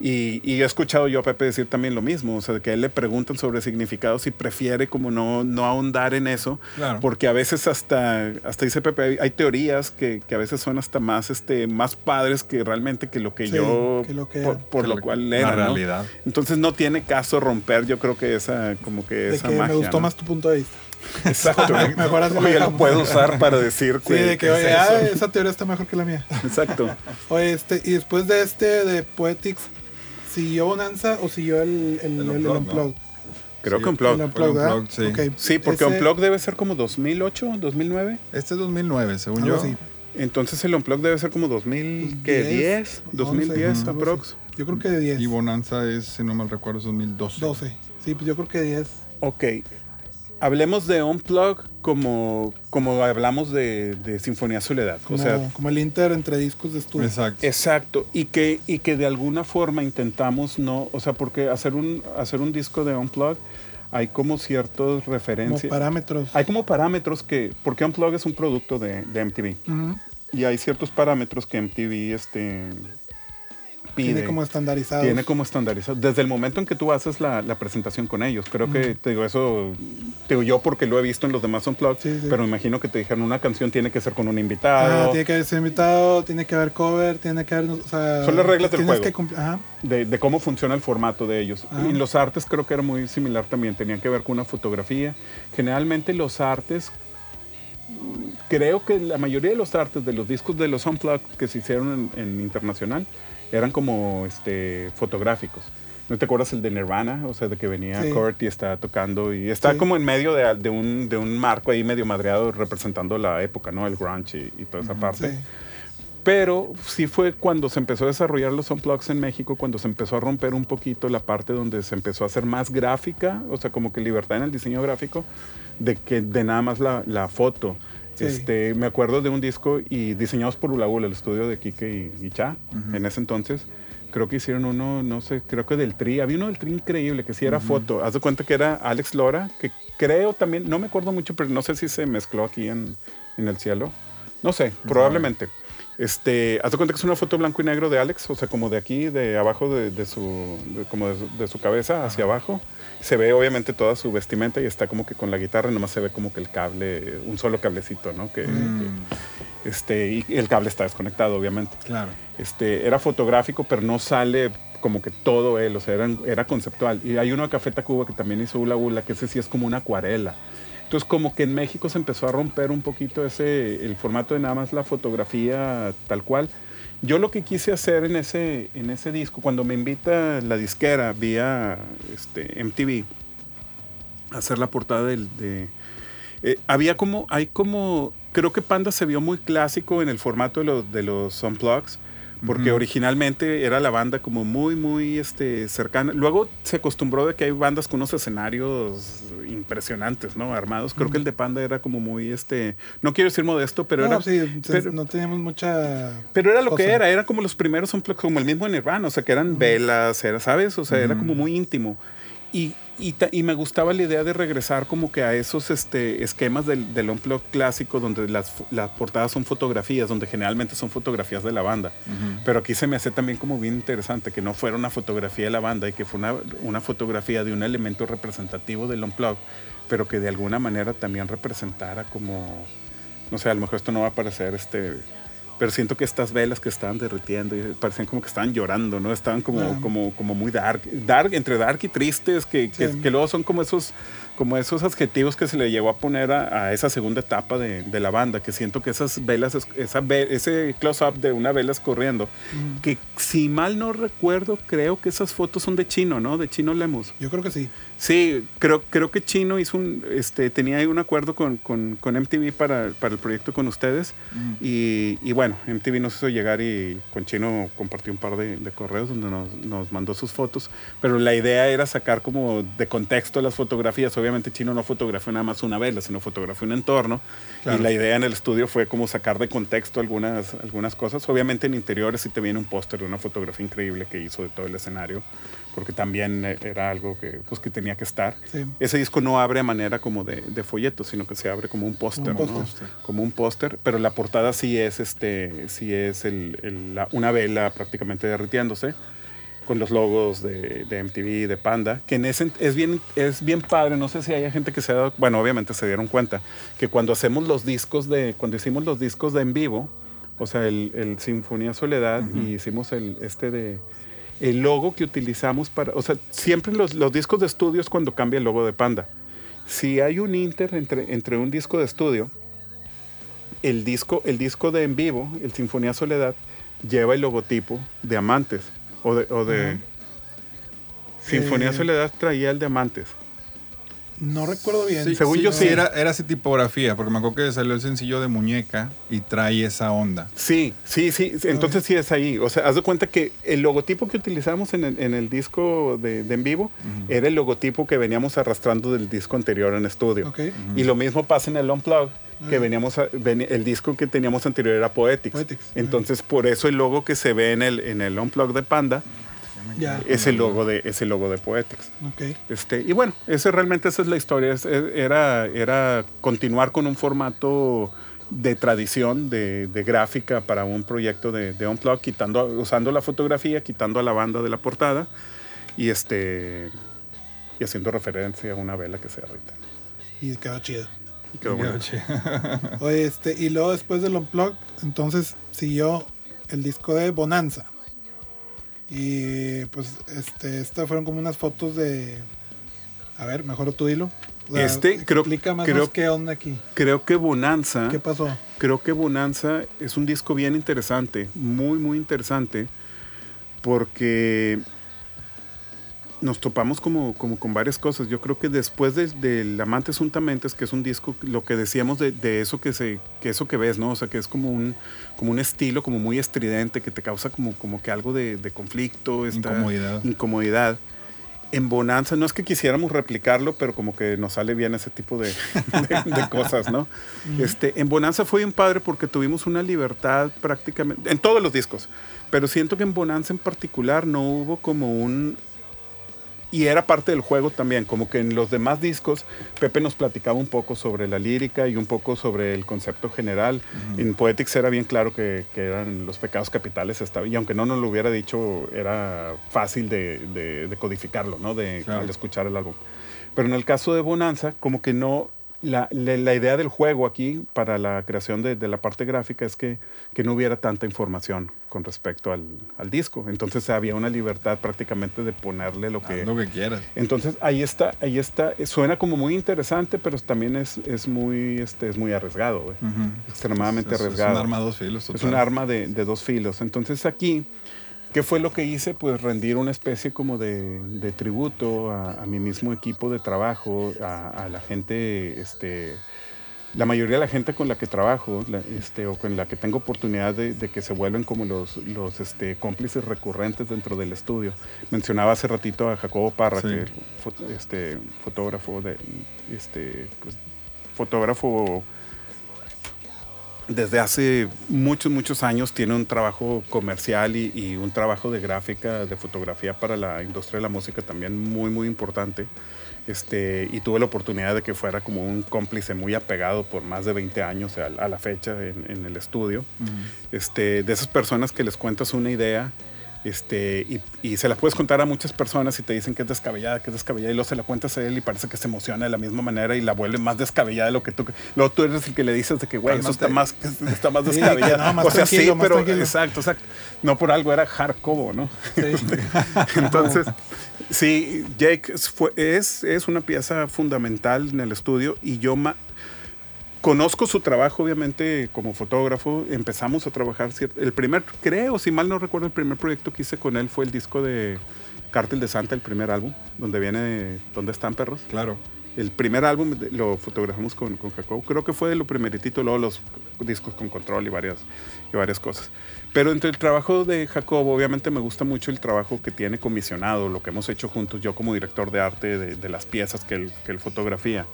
Y, y he escuchado yo a Pepe decir también lo mismo, o sea, que a él le preguntan sobre significados y prefiere como no, no ahondar en eso, Claro. porque a veces hasta, hasta dice Pepe, hay, hay teorías que, que a veces son hasta más, este, más padres que realmente que lo que Sí, yo, que lo que por, era. por Que lo la- cual la era, ¿no? realidad. Entonces no tiene caso romper, yo creo que esa, como que De esa que magia. me gustó ¿no? más tu punto de vista. *laughs* Exacto. Mejor así Oye, lo puedo usar para decir Sí, de que, ¿qué oye, es ah, esa teoría está mejor que la mía. *laughs* Exacto. Oye, este, y después de este, de Poetics, ¿siguió Bonanza o siguió el, el, El el, Unplugged, Unplugged? Creo Sí, que ¿verdad? Unplugged, sí. Ok. Sí, porque Ese- Unplugged debe ser como 2008, 2009. Este es 2009, según algo yo. así. Entonces el Unplugged debe ser como 2000, ¿qué? 10, 2010 11, algo aprox. Yo creo que de 10. Y Bonanza es, si no mal recuerdo, es 2012. 12. Sí, pues yo creo que 10. Ok. Hablemos de Unplug como, como hablamos de, de Sinfonía Soledad. Como, o sea, como el Inter entre discos de estudio. Exacto. exacto. Y que, y que de alguna forma intentamos no. O sea, porque hacer un, hacer un disco de Unplug hay como ciertas como referencias. parámetros. Hay como parámetros que. Porque Unplug es un producto de, de MTV. Y hay ciertos parámetros que MTV este, pide. Tiene como estandarizado. Tiene como estandarizado. Desde el momento en que tú haces la, la presentación con ellos. Creo que, te digo, eso, te digo yo porque lo he visto en los demás Unplugged, Sí, sí. pero me imagino que te dijeron una canción tiene que ser con un invitado. Ah, tiene que ser invitado, tiene que haber cover, tiene que haber. O sea, Son las reglas del juego. que. Ajá. de, de cómo funciona el formato de ellos. Ah. Y los artes creo que era muy similar también, tenían que ver con una fotografía. Generalmente los artes, creo que la mayoría de los artes de los discos de los Unplugged que se hicieron en, en internacional eran como este, fotográficos. ¿No te acuerdas el de Nirvana? O sea, de que venía Sí. Kurt y está tocando y está Sí. como en medio de, de un, de un marco ahí medio madreado representando la época, ¿no? El grunge y, y toda esa parte. Sí. Pero sí fue cuando se empezó a desarrollar los unplugs en México, cuando se empezó a romper un poquito la parte donde se empezó a hacer más gráfica, o sea, como que libertad en el diseño gráfico, de que de nada más la, la foto. Sí. Este, me acuerdo de un disco y diseñados por Ula Ula, el estudio de Kike y, y Cha, en ese entonces. Creo que hicieron uno, no sé, creo que del Tri. Había uno del Tri increíble, que sí era foto. Haz de cuenta que era Alex Lora, que creo también, no me acuerdo mucho, pero no sé si se mezcló aquí en, en el cielo. No sé, probablemente. Este, haz de cuenta que es una foto blanco y negro de Alex, o sea, como de aquí, de abajo de, de su, de- como de su, de su cabeza hacia abajo. Se ve obviamente toda su vestimenta y está como que con la guitarra, nomás se ve como que el cable, un solo cablecito, ¿no? Que, que- este, y el cable está desconectado, obviamente. Claro. Este, era fotográfico, pero no sale como que todo él, o sea, era, era conceptual. Y hay uno de Café Tacuba que también hizo Ula Ula, que ese sí es como una acuarela. Entonces, como que en México se empezó a romper un poquito ese, el formato de nada más la fotografía tal cual. Yo lo que quise hacer en ese, en ese disco, cuando me invita la disquera vía este, MTV a hacer la portada del, de... eh, había como, hay como, creo que Panda se vio muy clásico en el formato de los, de los Unplugs, porque Ujú. originalmente era la banda como muy, muy este, cercana. Luego se acostumbró de que hay bandas con unos escenarios impresionantes, ¿no? Armados. Creo que el de Panda era como muy, este, no quiero decir modesto, pero no, era... sí, pero- no teníamos mucha. pero era lo que cosa. era, era como los primeros como el mismo Nirvana, o sea, que eran velas, era, ¿sabes? O sea, era como muy íntimo. Y, y, ta- y me gustaba la idea de regresar como que a esos este, esquemas del, del unplug clásico, donde las, las portadas son fotografías, donde generalmente son fotografías de la banda. Pero aquí se me hace también como bien interesante que no fuera una fotografía de la banda y que fue una, una fotografía de un elemento representativo del unplug, pero que de alguna manera también representara como, no sé, a lo mejor esto no va a parecer este pero siento que estas velas que estaban derritiendo parecían como que estaban llorando, ¿no? Estaban como, Ah. como, como muy dark, dark, entre dark y tristes, que, que, Sí. que luego son como esos, como esos adjetivos que se le llegó a poner a, a esa segunda etapa de, de la banda, que siento que esas velas, es- esa ese close-up de una vela escorriendo, que si mal no recuerdo, creo que esas fotos son de Chino, ¿no? De Chino Lemus. Yo creo que sí. Sí, creo, creo que Chino hizo un, este, tenía ahí un acuerdo con, con, con MTV para, para el proyecto con ustedes. Y, y bueno, MTV nos hizo llegar y con Chino compartió un par de, de correos donde nos, nos mandó sus fotos. Pero la idea era sacar como de contexto las fotografías. Obviamente Chino no fotografió nada más una vela, sino fotografió un entorno. Claro. Y la idea en el estudio fue como sacar de contexto algunas, algunas cosas. Obviamente en interiores sí te viene un póster de una fotografía increíble que hizo de todo el escenario. Porque también era algo que, pues, que tenía que estar. Sí. Ese disco no abre a manera como de, de folleto, sino que se abre como un póster, Como ¿no? un póster. Como un póster, pero la portada sí es este, sí es el, el- la- una vela prácticamente derritiéndose con los logos de, de MTV, de Panda, que en ese es bien, es bien padre, no sé si hay gente que se ha dado, bueno, obviamente se dieron cuenta, que cuando hacemos los discos de, cuando hicimos los discos de en vivo, o sea, el, el Sinfonía Soledad y hicimos el, este de, el logo que utilizamos para, o sea, siempre los, los discos de estudio es cuando cambia el logo de Panda. Si hay un inter entre, entre un disco de estudio, el disco, el disco de en vivo, el Sinfonía Soledad, lleva el logotipo de Amantes. O de, o de Ajá. Sinfonía Eh. Soledad traía el de Amantes. No recuerdo bien. Sí, Según yo sí. Era, era así tipografía, porque me acuerdo que salió el sencillo de muñeca y trae esa onda. Sí, sí, sí. Entonces sí es ahí. O sea, haz de cuenta que el logotipo que utilizamos en el, en el disco de, de en vivo era el logotipo que veníamos arrastrando del disco anterior en estudio. Y lo mismo pasa en el Unplug, que Ah. veníamos a- el disco que teníamos anterior era Poetics. Poetics, Entonces, por eso el logo que se ve en el, en el Unplug de Panda Ya. es el logo de, es el logo de Poetics. Este, y bueno, ese realmente esa es la historia. Es- era, era continuar con un formato de tradición de, de gráfica para un proyecto de, de Unplug, quitando, usando la fotografía, quitando a la banda de la portada y este y haciendo referencia a una vela que se derrita. Y quedó chido. Y quedó bueno. Oye, este, y luego después del Unplugged, entonces siguió el disco de Bonanza. Y pues este, estas fueron como unas fotos de. A ver, mejor tú dilo. O sea, Este, creo- explica más, creo- qué onda aquí. Creo que Bonanza, ¿Qué pasó? creo que Bonanza es un disco bien interesante, muy muy interesante, porque nos topamos como, como con varias cosas. Yo creo que después de- del Amantes Untamentes, que es un disco, lo que decíamos de, de eso que se, que eso que ves, ¿no? O sea, que es como un, como un estilo como muy estridente, que te causa como, como que algo de, de conflicto, esta Incomodidad. incomodidad. En Bonanza, no es que quisiéramos replicarlo, pero como que nos sale bien ese tipo de, *laughs* de- de cosas, ¿no? este, en Bonanza fue bien padre porque tuvimos una libertad prácticamente, en todos los discos, pero siento que en Bonanza en particular no hubo como un... Y era parte del juego también, como que en los demás discos Pepe nos platicaba un poco sobre la lírica y un poco sobre el concepto general. En Poetics era bien claro que, que eran los pecados capitales, estaba, y aunque no nos lo hubiera dicho, era fácil de, de- de codificarlo, ¿no? De, Claro. Al escuchar el álbum. Pero en el caso de Bonanza, como que no, la, la- la idea del juego aquí para la creación de, de la parte gráfica es que, que no hubiera tanta información con respecto al, al disco. Entonces había una libertad prácticamente de ponerle lo que... Haz lo que quieras. Entonces ahí está, ahí está. Eh, Suena como muy interesante, pero también es, es muy, este, es muy arriesgado. Ujú. extremadamente Es- es arriesgado. un arma a dos filos. Es total. un arma de, de dos filos. Entonces aquí, ¿qué fue lo que hice? Pues rendir una especie como de, de tributo a, a mi mismo equipo de trabajo, a, a la gente, este, la mayoría de la gente con la que trabajo, la- este, o con la que tengo oportunidad de, de que se vuelven como los, los este, cómplices recurrentes dentro del estudio. Mencionaba hace ratito a Jacobo Parra, Sí. que es fo- este, fotógrafo de, este, pues, fotógrafo desde hace muchos, muchos años tiene un trabajo comercial y, y un trabajo de gráfica, de fotografía para la industria de la música también muy, muy importante. Este, y tuve la oportunidad de que fuera como un cómplice muy apegado por más de 20 años a, a la fecha en, en el estudio. Este, de esas personas que les cuentas una idea este, y, y se la puedes contar a muchas personas y te dicen que es descabellada, que es descabellada, y luego se la cuentas a él y parece que se emociona de la misma manera y la vuelve más descabellada de lo que tú. Luego tú eres el que le dices de que, güey, eso está más, está más descabellado. no, más o sea, sí, pero exacto, exacto. No por algo era Jarcobo, ¿no? Sí. *laughs* *laughs* Entonces, sí, Jake es, fue- es, es una pieza fundamental en el estudio y yo ma- conozco su trabajo, obviamente, como fotógrafo. Empezamos a trabajar. El primer, creo, si mal no recuerdo, el primer proyecto que hice con él fue el disco de Cártel de Santa, el primer álbum, donde viene ¿Dónde están perros? Claro. El primer álbum lo fotografamos con, con Jacob. Creo que fue de lo primeritito, luego los discos con control y varias, y varias cosas. Pero entre el trabajo de Jacob, obviamente me gusta mucho el trabajo que tiene comisionado, lo que hemos hecho juntos, yo como director de arte de, de las piezas que él, que él fotografía.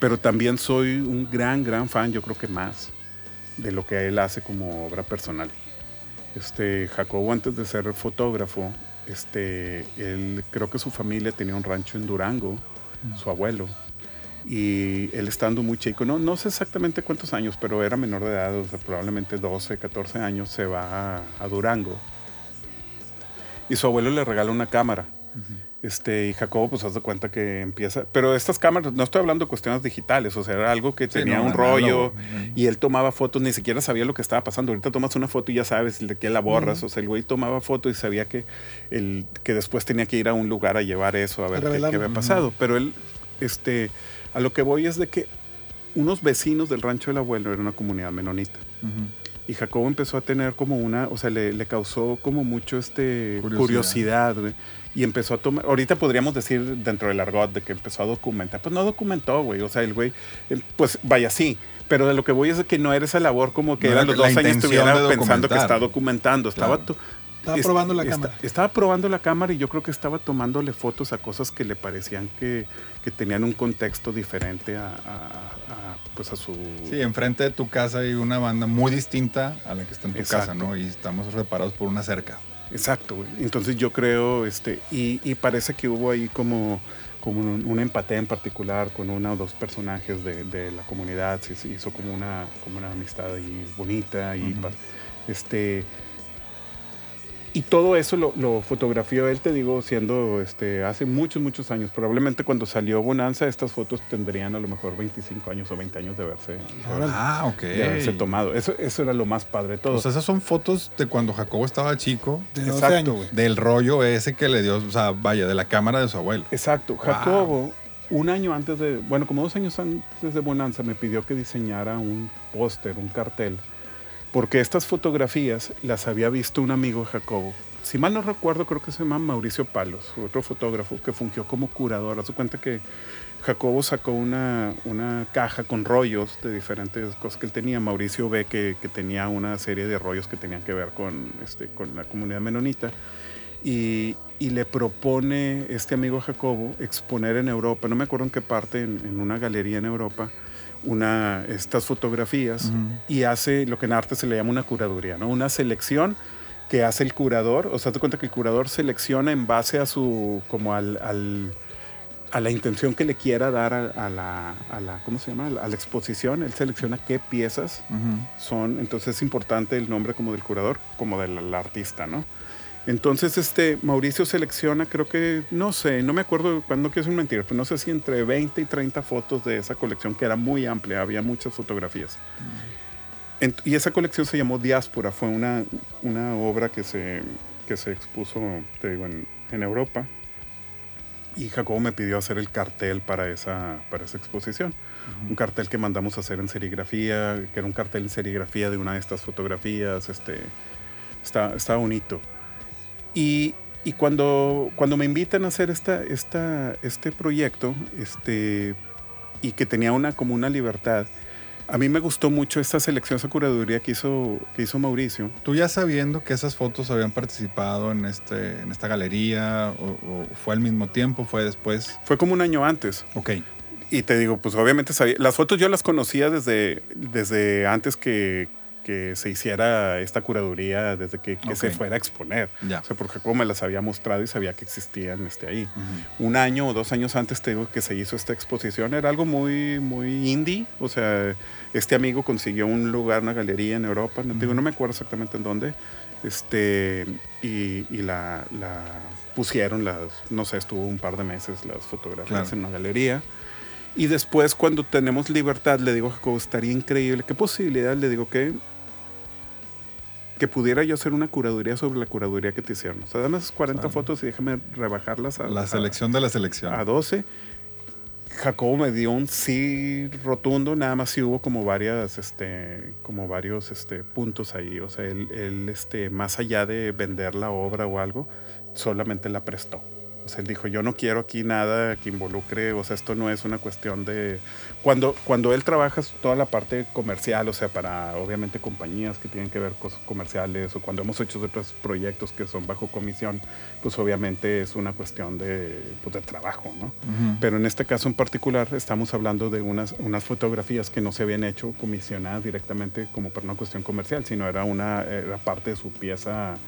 Pero también soy un gran, gran fan, yo creo que más, de lo que él hace como obra personal. Este, Jacobo antes de ser fotógrafo, este, él creo que su familia tenía un rancho en Durango, su abuelo. Y él estando muy chico, no, no sé exactamente cuántos años, pero era menor de edad, o sea, probablemente 12, 14 años, se va a, a Durango. Y su abuelo le regala una cámara. Este, y Jacobo, pues, haz de cuenta que empieza. Pero estas cámaras, no estoy hablando de cuestiones digitales, o sea, era algo que Sí, tenía no, un rollo y él tomaba fotos, ni siquiera sabía lo que estaba pasando. Ahorita tomas una foto y ya sabes de qué la borras. O sea, el güey tomaba foto y sabía que, el, que después tenía que ir a un lugar a llevar eso, a ver qué, había pasado. Pero él, este, a lo que voy es de que unos vecinos del rancho del abuelo era una comunidad menonita. Y Jacobo empezó a tener como una, o sea, le, le causó como mucho este Curiosidad. curiosidad, güey. Y empezó a tomar, ahorita podríamos decir dentro del argot de que empezó a documentar. Pues no documentó, güey. O sea, el güey, eh, pues vaya, sí. Pero de lo que voy es de que no era esa labor como que No los dos años estuviera pensando que está documentando. Estaba, Claro. Estaba probando la cámara. Estaba probando la cámara y yo creo que estaba tomándole fotos a cosas que le parecían que, que tenían un contexto diferente a, a- a, pues a su... Sí, enfrente de tu casa hay una banda muy distinta a la que está en tu Exacto. casa, ¿no? Y estamos reparados por una cerca. Exacto, güey. Entonces yo creo, este, y, y parece que hubo ahí como, como un, un empate en particular con uno o dos personajes de, de la comunidad, se se hizo como una, como una amistad ahí bonita y este y todo eso lo, lo fotografió él, te digo, siendo este, hace muchos, muchos años. Probablemente cuando salió Bonanza, estas fotos tendrían a lo mejor 25 años o 20 años de haberse, de Ah, ok. de haberse tomado. Eso, eso era lo más padre de todo. O sea, esas son fotos de cuando Jacobo estaba chico, De 12 Exacto, años. güey. del rollo ese que le dio, o sea, vaya, de la cámara de su abuelo. Exacto. Wow. Jacobo, un año antes de, bueno, como dos años antes de Bonanza, me pidió que diseñara un póster, un cartel, porque estas fotografías las había visto un amigo Jacobo. Si mal no recuerdo, creo que se llama Mauricio Palos, otro fotógrafo que fungió como curador. Haz cuenta que Jacobo sacó una, una caja con rollos de diferentes cosas que él tenía. Mauricio ve que, tenía una serie de rollos que tenían que ver con, este, con la comunidad menonita y, y le propone este amigo Jacobo exponer en Europa, no me acuerdo en qué parte, en una galería en Europa, una, estas fotografías y hace lo que en arte se le llama una curaduría, ¿no? Una selección que hace el curador, o sea, te cuenta que el curador selecciona en base a su, como al, al- a la intención que le quiera dar a, a la, a la, ¿cómo se llama? A la exposición, él selecciona qué piezas son, entonces es importante el nombre como del curador, como del artista, ¿no? Entonces, este, Mauricio selecciona, creo que, no sé, no me acuerdo cuándo quiero mentir, pero no sé si entre 20 y 30 fotos de esa colección, que era muy amplia, había muchas fotografías. En- y esa colección se llamó Diáspora, fue una, una obra que se, que se expuso, te digo, en, en Europa. Y Jacobo me pidió hacer el cartel para esa, para esa exposición. Un cartel que mandamos a hacer en serigrafía, que era un cartel en serigrafía de una de estas fotografías. Este, está, está bonito. Y, y cuando, cuando me invitan a hacer esta, esta, este proyecto, este, y que tenía una, como una libertad, a mí me gustó mucho esta selección, esa curaduría que hizo, que hizo Mauricio. Tú ya sabiendo que esas fotos habían participado en, este, en esta galería, o, o fue al mismo tiempo, fue después. Fue como un año antes. Ok. Y te digo, pues obviamente sabía, las fotos yo las conocía desde, desde antes que, que se hiciera esta curaduría, desde que, que se Ok. fuera a exponer. Ya. O sea, porque como me las había mostrado y sabía que existían este, ahí. Ujú. Un año o dos años antes, te digo, que se hizo esta exposición, era algo muy, muy indie. O sea, este amigo consiguió un lugar, una galería en Europa, no, te digo, no me acuerdo exactamente en dónde. Este, y, y la, la pusieron, las, no sé, estuvo un par de meses las fotografías Claro. en una galería. Y después, cuando tenemos libertad, le digo a Jacobo, estaría increíble. ¿Qué posibilidad? Le digo que que pudiera yo hacer una curaduría sobre la curaduría que te hicieron. O sea, dame esas 40 Claro. fotos y déjame rebajarlas a, La a- selección de la selección. a 12. Jacobo me dio un sí rotundo, nada más si hubo como varias, este, como varios este, puntos ahí. O sea, él, él, este, más allá de vender la obra o algo, solamente la prestó. O sea, él dijo, yo no quiero aquí nada que involucre, o sea, esto no es una cuestión de... Cuando, cuando él trabaja toda la parte comercial, o sea, para obviamente compañías que tienen que ver cosas comerciales, o cuando hemos hecho otros proyectos que son bajo comisión, pues obviamente es una cuestión de, pues, de trabajo, ¿no? Ujú. Pero en este caso en particular estamos hablando de unas, unas fotografías que no se habían hecho comisionadas directamente como para una cuestión comercial, sino era una era parte de su pieza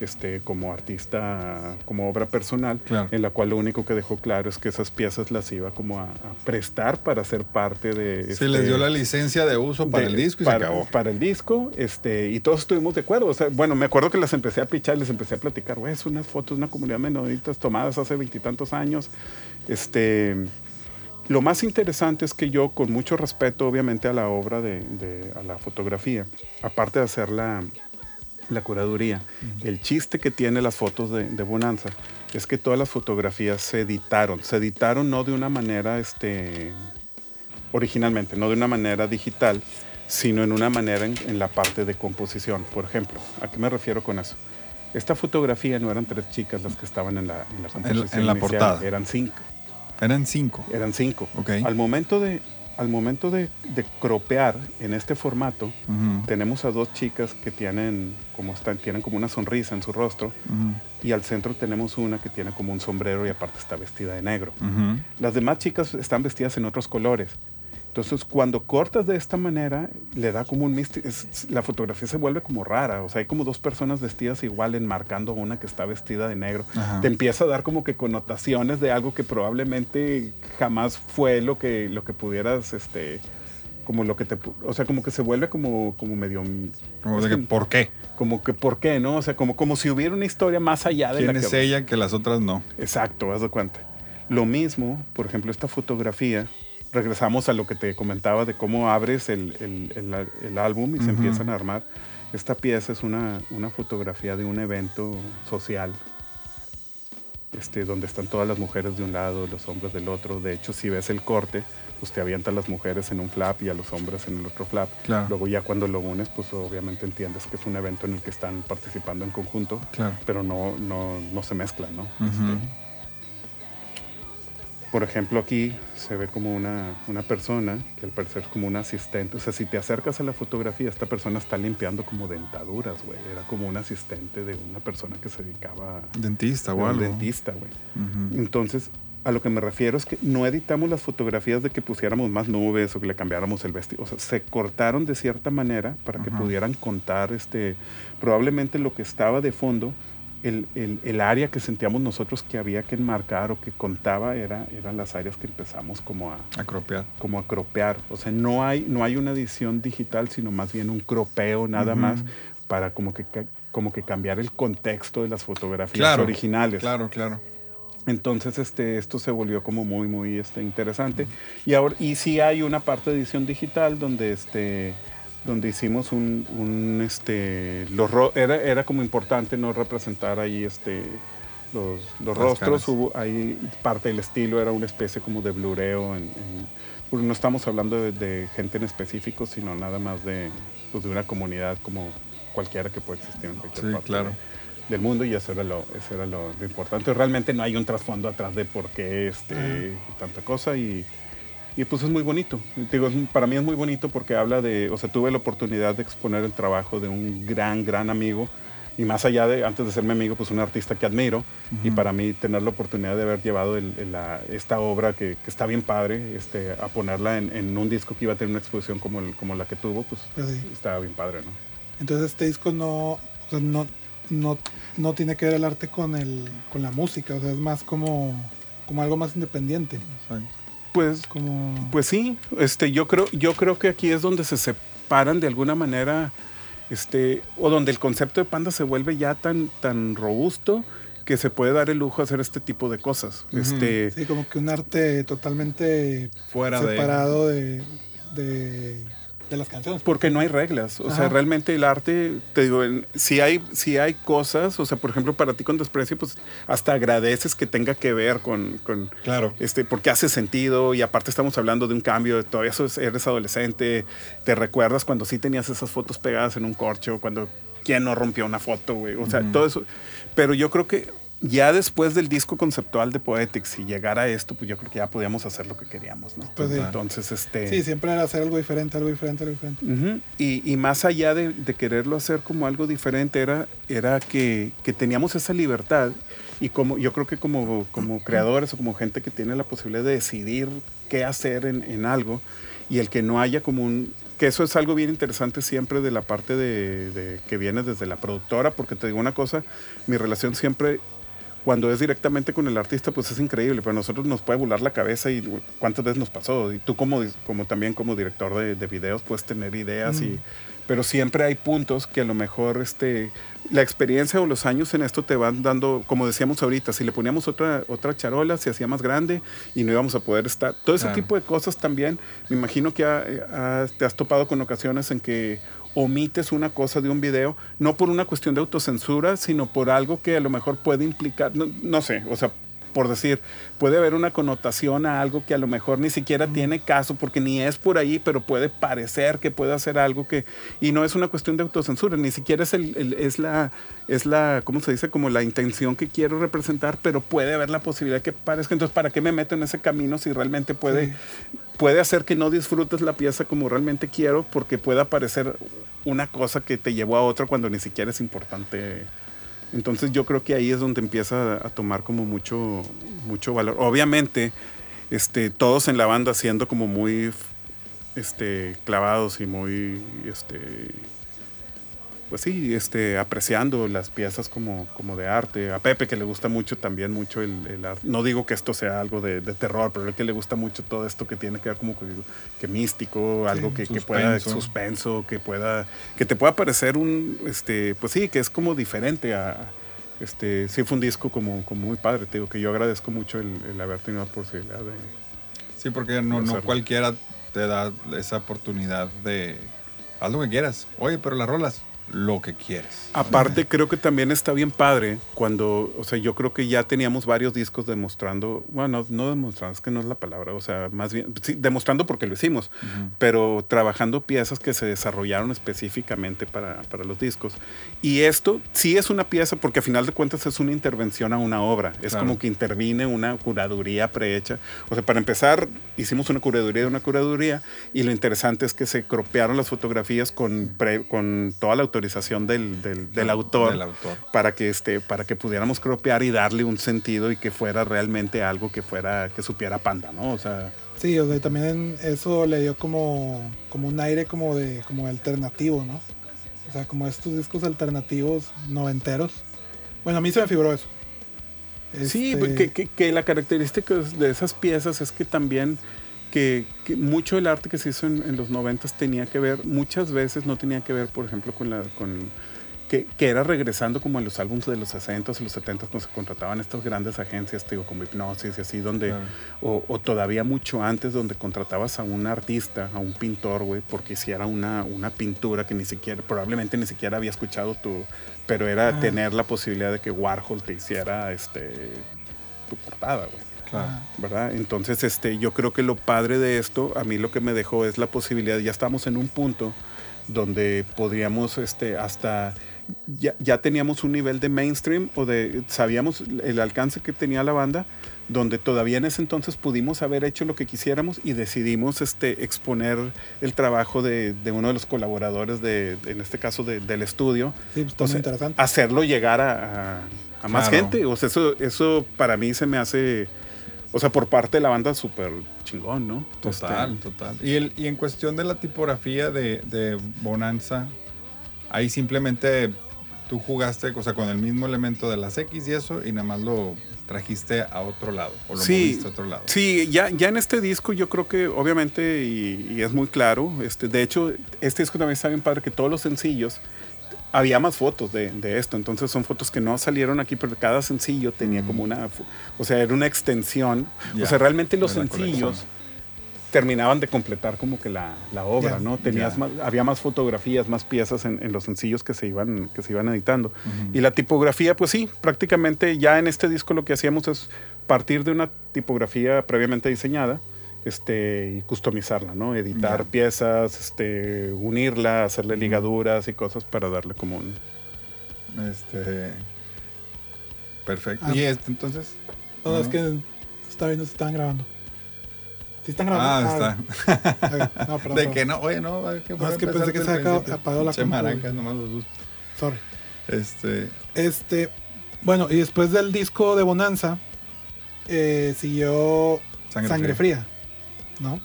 este, como artista, como obra personal, Claro. en la cual lo único que dejó claro es que esas piezas las iba como a, a prestar para ser parte de... Este, les dio la licencia de uso para de- el disco y para, se acabó. Para el disco, este, y todos estuvimos de acuerdo. O sea, bueno, me acuerdo que las empecé a pichar, les empecé a platicar, güey, es unas fotos de una comunidad menonitas tomadas hace veintitantos años. Este, lo más interesante es que yo, con mucho respeto, obviamente, a la obra de, de- a la fotografía, aparte de hacer la, curaduría, el chiste que tiene las fotos de, de Bonanza es que todas las fotografías se editaron. Se editaron no de una manera, este, originalmente, no de una manera digital, sino en una manera en, en la parte de composición. Por ejemplo, ¿a qué me refiero con eso? Esta fotografía no eran tres chicas las que estaban en la, en la composición en la inicial, portada. eran cinco. Eran cinco. Eran cinco. Ok. Al momento de, al momento de, de cropear en este formato, tenemos a dos chicas que tienen como, están, tienen como una sonrisa en su rostro y al centro tenemos una que tiene como un sombrero y aparte está vestida de negro. Las demás chicas están vestidas en otros colores. Entonces, cuando cortas de esta manera, le da como un místico. La fotografía se vuelve como rara. O sea, hay como dos personas vestidas igual enmarcando una que está vestida de negro. Ajá. Te empieza a dar como que connotaciones de algo que probablemente jamás fue lo que, lo que pudieras, este, como lo que te, o sea, como que se vuelve como, como medio, Como de que- ¿Por qué? como que, ¿por qué, no? O sea, como, como si hubiera una historia más allá de ¿Quién la es que... ella que las otras no? Exacto, haz de cuenta. Lo mismo, por ejemplo, esta fotografía, regresamos a lo que te comentaba de cómo abres el, el- el- el álbum y se Ujú. empiezan a armar. Esta pieza es una, una fotografía de un evento social, este, donde están todas las mujeres de un lado, los hombres del otro. De hecho, si ves el corte, pues te avientan las mujeres en un flap y a los hombres en el otro flap. Claro. Luego ya cuando lo unes, pues obviamente entiendes que es un evento en el que están participando en conjunto, Claro. pero no, no, no se mezclan, ¿no? Ujú. Este, por ejemplo, aquí se ve como una, una persona que al parecer es como un asistente. O sea, si te acercas a la fotografía, esta persona está limpiando como dentaduras, güey. Era como un asistente de una persona que se dedicaba Dentista a o un algo. dentista, güey. Entonces, a lo que me refiero es que no editamos las fotografías de que pusiéramos más nubes o que le cambiáramos el vestido. O sea, se cortaron de cierta manera para que Ajá. pudieran contar este, probablemente lo que estaba de fondo. El, el- el área que sentíamos nosotros que había que enmarcar o que contaba era, eran las áreas que empezamos como a, Acropear. como a cropear. O sea, no hay, no hay una edición digital, sino más bien un cropeo nada más para como que, como que cambiar el contexto de las fotografías Claro, originales. Claro, claro. Entonces, este, esto se volvió como muy, muy este, interesante. Y ahora, y sí hay una parte de edición digital donde este donde hicimos un, un, este los ro- era, era como importante no representar ahí este los, los rostros hubo ahí parte del estilo era una especie como de blureo en, en- porque no estamos hablando de, de gente en específico sino nada más de pues, de una comunidad como cualquiera que puede existir en cualquier Sí, parte claro. de- del mundo y eso era lo, eso era lo, lo importante. Realmente no hay un trasfondo atrás de por qué este, tanta cosa y, y pues es muy bonito. Digo, para mí es muy bonito porque habla de, o sea, tuve la oportunidad de exponer el trabajo de un gran, gran amigo y más allá de, antes de ser mi amigo, pues un artista que admiro y para mí tener la oportunidad de haber llevado el- el- la- esta obra que, que está bien padre, este, a ponerla en, en un disco que iba a tener una exposición como, el- como la que tuvo, pues Pues sí. estaba bien padre, ¿no? Entonces este disco no, o sea, no, no, no tiene que ver el arte con el, con la música, o sea, es más como, como algo más independiente. Pues Como Pues sí, este, yo creo, yo creo que aquí es donde se separan de alguna manera, este, o donde el concepto de panda se vuelve ya tan, tan robusto que se puede dar el lujo de hacer este tipo de cosas. Este, sí, como que un arte totalmente Fuera separado de, de, de las canciones. porque no hay reglas. O sea, Ajá. realmente el arte, te digo, si hay, si hay cosas, o sea, por ejemplo, para ti con desprecio, pues hasta agradeces que tenga que ver con, con Claro. este, porque hace sentido y aparte estamos hablando de un cambio, todavía eres adolescente, te recuerdas cuando sí tenías esas fotos pegadas en un corcho, cuando quién no rompió una foto, güey, o sea, Ujú. todo eso, pero yo creo que ya después del disco conceptual de Poetics y llegar a esto, pues yo creo que ya podíamos hacer lo que queríamos, ¿no? Pues sí. Entonces, este... Sí, siempre era hacer algo diferente, algo diferente, algo diferente. Y, y más allá de, de quererlo hacer como algo diferente, era, era que, que teníamos esa libertad. Y como yo creo que como, como creadores o como gente que tiene la posibilidad de decidir qué hacer en, en algo, y el que no haya como un. que eso es algo bien interesante siempre de la parte de, de- que viene desde la productora, porque te digo una cosa, mi relación siempre cuando es directamente con el artista, pues es increíble, pero a nosotros nos puede volar la cabeza y cuántas veces nos pasó. Y tú como, como también como director de, de videos puedes tener ideas, y, pero siempre hay puntos que a lo mejor este, la experiencia o los años en esto te van dando, como decíamos ahorita, si le poníamos otra, otra charola, se hacía más grande y no íbamos a poder estar. Todo ese Claro. tipo de cosas también, me imagino que ha- ha- te has topado con ocasiones en que omites una cosa de un video, no por una cuestión de autocensura, sino por algo que a lo mejor puede implicar, no, no sé, o sea, por decir, puede haber una connotación a algo que a lo mejor ni siquiera tiene caso porque ni es por ahí, pero puede parecer que puede hacer algo que y no es una cuestión de autocensura, ni siquiera es el, el- es la es la ¿cómo se dice? como la intención que quiero representar, pero puede haber la posibilidad que parezca, entonces ¿para qué me meto en ese camino si realmente puede Sí. puede hacer que no disfrutes la pieza como realmente quiero porque pueda parecer una cosa que te llevó a otra cuando ni siquiera es importante. Entonces yo creo que ahí es donde empieza a tomar como mucho, mucho valor. Obviamente, este, todos en la banda siendo como muy este, clavados y muy, este, pues sí, este, apreciando las piezas como, como de arte. A Pepe que le gusta mucho también mucho el, el arte. No digo que esto sea algo de, de terror, pero él que le gusta mucho todo esto que tiene que ver como que, que místico, algo que, que pueda suspenso. que pueda, que te pueda parecer un, este, pues sí, que es como diferente a, este, sí fue un disco como, como muy padre, te digo que yo agradezco mucho el, el haber tenido la posibilidad de, Sí, porque no, no cualquiera te da esa oportunidad de haz lo que quieras. Oye, pero las rolas, lo que quieres. Aparte, creo que también está bien padre cuando, o sea, yo creo que ya teníamos varios discos demostrando, bueno, no demostrando, es que no es la palabra, o sea, más bien, sí, demostrando porque lo hicimos, pero trabajando piezas que se desarrollaron específicamente para, para los discos. Y esto sí es una pieza porque a final de cuentas es una intervención a una obra, es Claro. como que interviene una curaduría prehecha. O sea, para empezar, hicimos una curaduría de una curaduría y lo interesante es que se cropearon las fotografías con, pre- con toda la autorización del, del- del autor, Del autor. para que este para que pudiéramos cropear y darle un sentido y que fuera realmente algo que fuera que supiera panda, ¿no? O sea, Sí, o sea, también eso le dio como, como un aire como de como alternativo, ¿no? O sea, como estos discos alternativos noventeros. Bueno, a mí se me figuró eso. Sí, Este, que, que- que la característica de esas piezas es que también que, que mucho del arte que se hizo en, en los noventas tenía que ver, muchas veces no tenía que ver, por ejemplo, con la... Con, que, que era regresando como en los álbumes de los 60 s y los 70 cuando se contrataban estas grandes agencias, digo, como Hipnosis y así, donde, Claro. o, o todavía mucho antes, donde contratabas a un artista, a un pintor, güey, porque hiciera una, una pintura que ni siquiera, probablemente ni siquiera había escuchado tú, pero era Ah. tener la posibilidad de que Warhol te hiciera este, tu portada, güey. Claro. ah, ¿verdad? Entonces, este, yo creo que lo padre de esto, a mí lo que me dejó es la posibilidad, ya estamos en un punto donde podríamos, este, hasta, ya, ya teníamos un nivel de mainstream o de, sabíamos el alcance que tenía la banda, donde todavía en ese entonces pudimos haber hecho lo que quisiéramos y decidimos este, exponer el trabajo de, de uno de los colaboradores, de, en este caso de- del estudio, sí, pues, o sea, interesante. hacerlo llegar a, a- a más Claro. gente. O sea, eso, eso para mí se me hace, o sea, por parte de la banda súper chingón, ¿no? Total, Este, total. Y, el, y en cuestión de la tipografía de, de Bonanza, ahí simplemente tú jugaste o sea, con el mismo elemento de las X y eso, y nada más lo trajiste a otro lado, o lo Sí, moviste a otro lado. Sí, ya, ya en este disco yo creo que obviamente, y, y es muy claro, este, de hecho, este disco también está bien padre que todos los sencillos, había más fotos de, de esto, entonces son fotos que no salieron aquí, pero cada sencillo tenía Mm. como una, o sea, era una extensión, Ya, o sea, realmente los sencillos terminaban de completar como que la, la obra, Ya, ¿no? Tenías ya. más, había más fotografías, más piezas en, en los sencillos que se iban, que se iban editando. Y la tipografía, pues sí, prácticamente ya en este disco lo que hacíamos es partir de una tipografía previamente diseñada este, y customizarla, ¿no? Editar piezas, este, unirla, hacerle ligaduras y cosas para darle como un... Este. Perfecto. Ah. Y este, entonces. No, es que está viendo si están grabando. Si están grabando. Ah, está. está. *laughs* No, perdón. De que no, oye, no, que No, es que pensé que se había apagado la Che, compu, maraca, güey. nomás los. Sorry. Este. Este, bueno, y después del disco de Bonanza, eh, siguió Sangre Sangre, Fría. Fría. ¿No?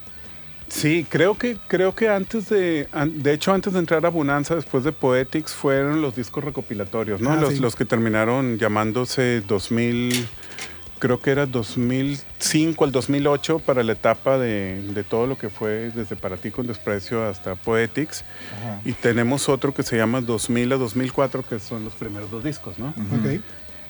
Sí, creo que, creo que antes de, de hecho antes de entrar a Bonanza, después de Poetics, fueron los discos recopilatorios, ¿no? Ah, los, sí. los que terminaron llamándose 2000, creo que era 2005 al 2008 para la etapa de, de todo lo que fue desde Para ti con desprecio hasta Poetics. Ajá. Y tenemos otro que se llama 2000 a 2004, que son los primeros dos discos, ¿no? Ok.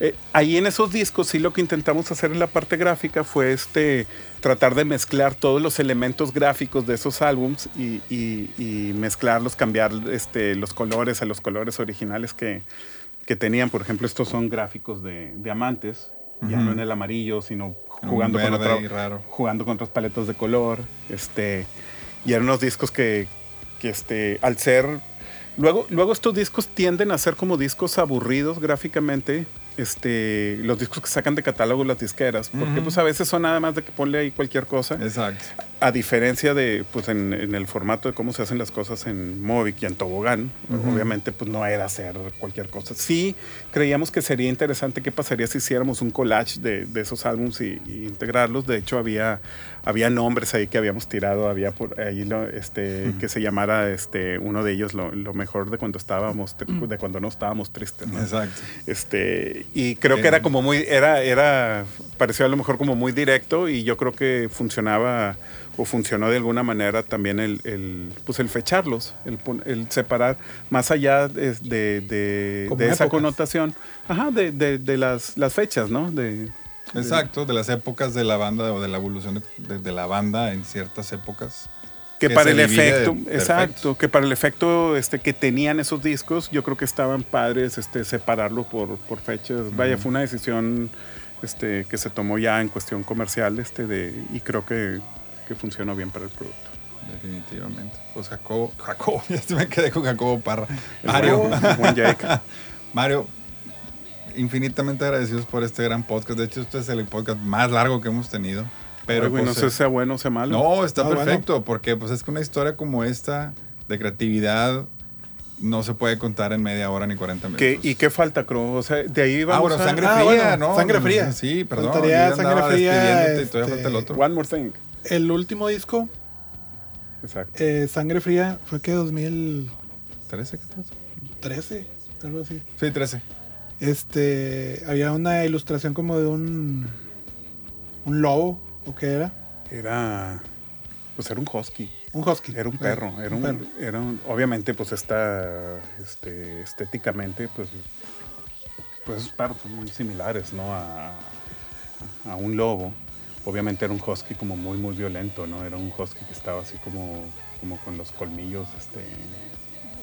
Eh, ahí en esos discos sí lo que intentamos hacer en la parte gráfica fue este tratar de mezclar todos los elementos gráficos de esos álbums y, y- y mezclarlos, cambiar este, los colores a los colores originales que, que tenían. Por ejemplo, estos son gráficos de diamantes ya no en el amarillo, sino jugando con, otro- raro. jugando con otras paletas de color. Este, y eran unos discos que, que este, al ser... Luego, luego estos discos tienden a ser como discos aburridos gráficamente. Este, los discos que sacan de catálogo las disqueras. Porque pues a veces son nada más de que ponle ahí cualquier cosa. Exacto. A diferencia de, pues en, en el formato de cómo se hacen las cosas en Movic y en Tobogán, obviamente pues no era hacer cualquier cosa. Sí creíamos que sería interesante qué pasaría si hiciéramos un collage de, de esos álbumes y, y integrarlos. De hecho había, había nombres ahí que habíamos tirado, había por ahí lo, este, que se llamara este, uno de ellos lo, lo mejor de cuando estábamos, de cuando no estábamos tristes. ¿no? Exacto. Este, y creo Que- que era como muy, era, era, pareció a lo mejor como muy directo y yo creo que funcionaba o funcionó de alguna manera también el, el, pues el fecharlos, el, pon- el separar más allá de, de, de- esa connotación, ajá, de, de, de las, las fechas, ¿no? De, Exacto, de las épocas de la banda o de la evolución de, de- de la banda en ciertas épocas. que, que para el efecto, exacto, que para el efecto este, que tenían esos discos, yo creo que estaban padres este, separarlo por, por fechas. Vaya, fue una decisión este, que se tomó ya en cuestión comercial este, de, y creo que, que funcionó bien para el producto. Definitivamente. Pues Jacobo, Jacobo, *laughs* ya se me quedé con Jacobo Parra. El Mario, buen- buen. *laughs* Mario, infinitamente agradecidos por este gran podcast. De hecho, este es el podcast más largo que hemos tenido. Pero güey, pues, no sé si sea bueno o sea malo. No, está Ah, bueno. perfecto, porque pues es que una historia como esta de creatividad no se puede contar en media hora ni 40 minutos. ¿Qué- ¿Y qué falta, Cro? O sea, de ahí Ah, vamos bueno, a... sangre Ah, fría, bueno, ¿no? Sangre Fría. Sí, perdón. Faltaría Sangre Fría, despidiéndote y todavía este, falta el otro. One more thing. El último disco, Exacto. eh, Sangre Fría, fue que 2013, 13, 14. algo así. Sí, 13. Este, había una ilustración como de un un lobo o qué era, Era... Pues era un husky. un husky. Era un perro, era un, perro. era un- obviamente pues está este, estéticamente pues pues esos perros son muy similares, ¿no? A, a un lobo. Obviamente era un husky como muy muy violento, ¿no? Era un husky que estaba así como como con los colmillos este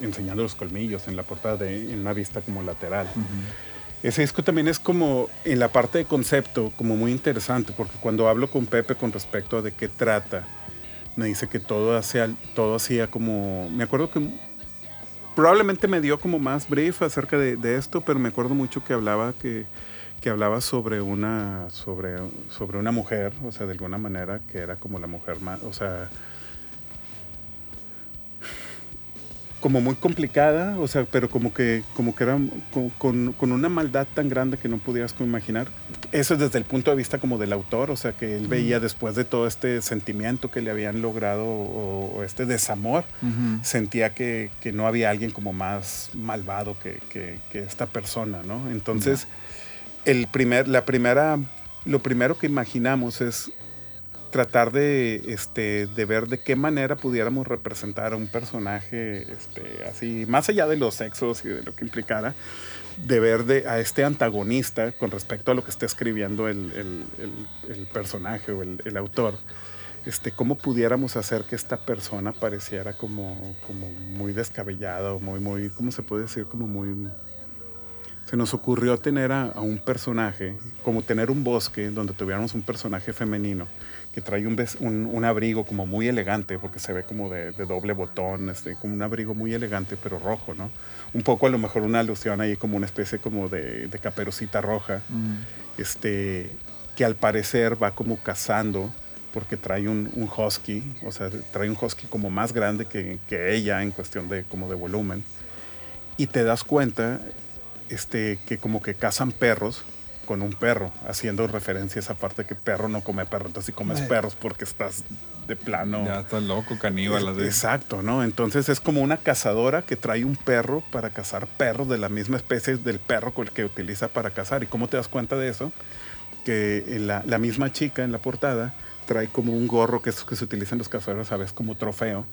enseñando los colmillos en la portada de en una vista como lateral. Ese disco también es como en la parte de concepto, como muy interesante, porque cuando hablo con Pepe con respecto a de qué trata, me dice que todo hacía, todo hacía como. Me acuerdo que probablemente me dio como más brief acerca de, de esto, pero me acuerdo mucho que hablaba que, que hablaba sobre una sobre, sobre una mujer, o sea, de alguna manera que era como la mujer más, o sea, como muy complicada, o sea, pero como que, como que era con, con- con una maldad tan grande que no pudieras como imaginar. Eso es desde el punto de vista como del autor, o sea, que él veía después de todo este sentimiento que le habían logrado o, o este desamor, sentía que, que no había alguien como más malvado que, que- que esta persona, ¿no? Entonces, el primer, la primera, lo primero que imaginamos es tratar de, este, de ver de qué manera pudiéramos representar a un personaje este, así, más allá de los sexos y de lo que implicara, de ver de, a este antagonista con respecto a lo que está escribiendo el, el- el- personaje o el, el autor. Este, cómo pudiéramos hacer que esta persona pareciera como, como muy descabellada o muy, muy, ¿cómo se puede decir? Como muy... Se nos ocurrió tener a, a un personaje, como tener un bosque donde tuviéramos un personaje femenino que trae un, un, un abrigo como muy elegante, porque se ve como de, de doble botón, este, como un abrigo muy elegante, pero rojo, ¿no? Un poco a lo mejor una alusión ahí como una especie como de, de caperucita roja, este, que al parecer va como cazando, porque trae un, un husky, o sea, trae un husky como más grande que, que ella en cuestión de, como de volumen. Y te das cuenta este, que como que cazan perros con un perro, haciendo referencia a esa parte que perro no come perro. Entonces, si comes Ay. perros porque estás de plano. Ya estás loco, caníbal. así. Exacto, ¿no? Entonces es como una cazadora que trae un perro para cazar perros de la misma especie del perro con el que utiliza para cazar. ¿Y cómo te das cuenta de eso? Que en la, la misma chica en la portada trae como un gorro que, es, que se utiliza en los cazadores, ¿sabes? Como trofeo,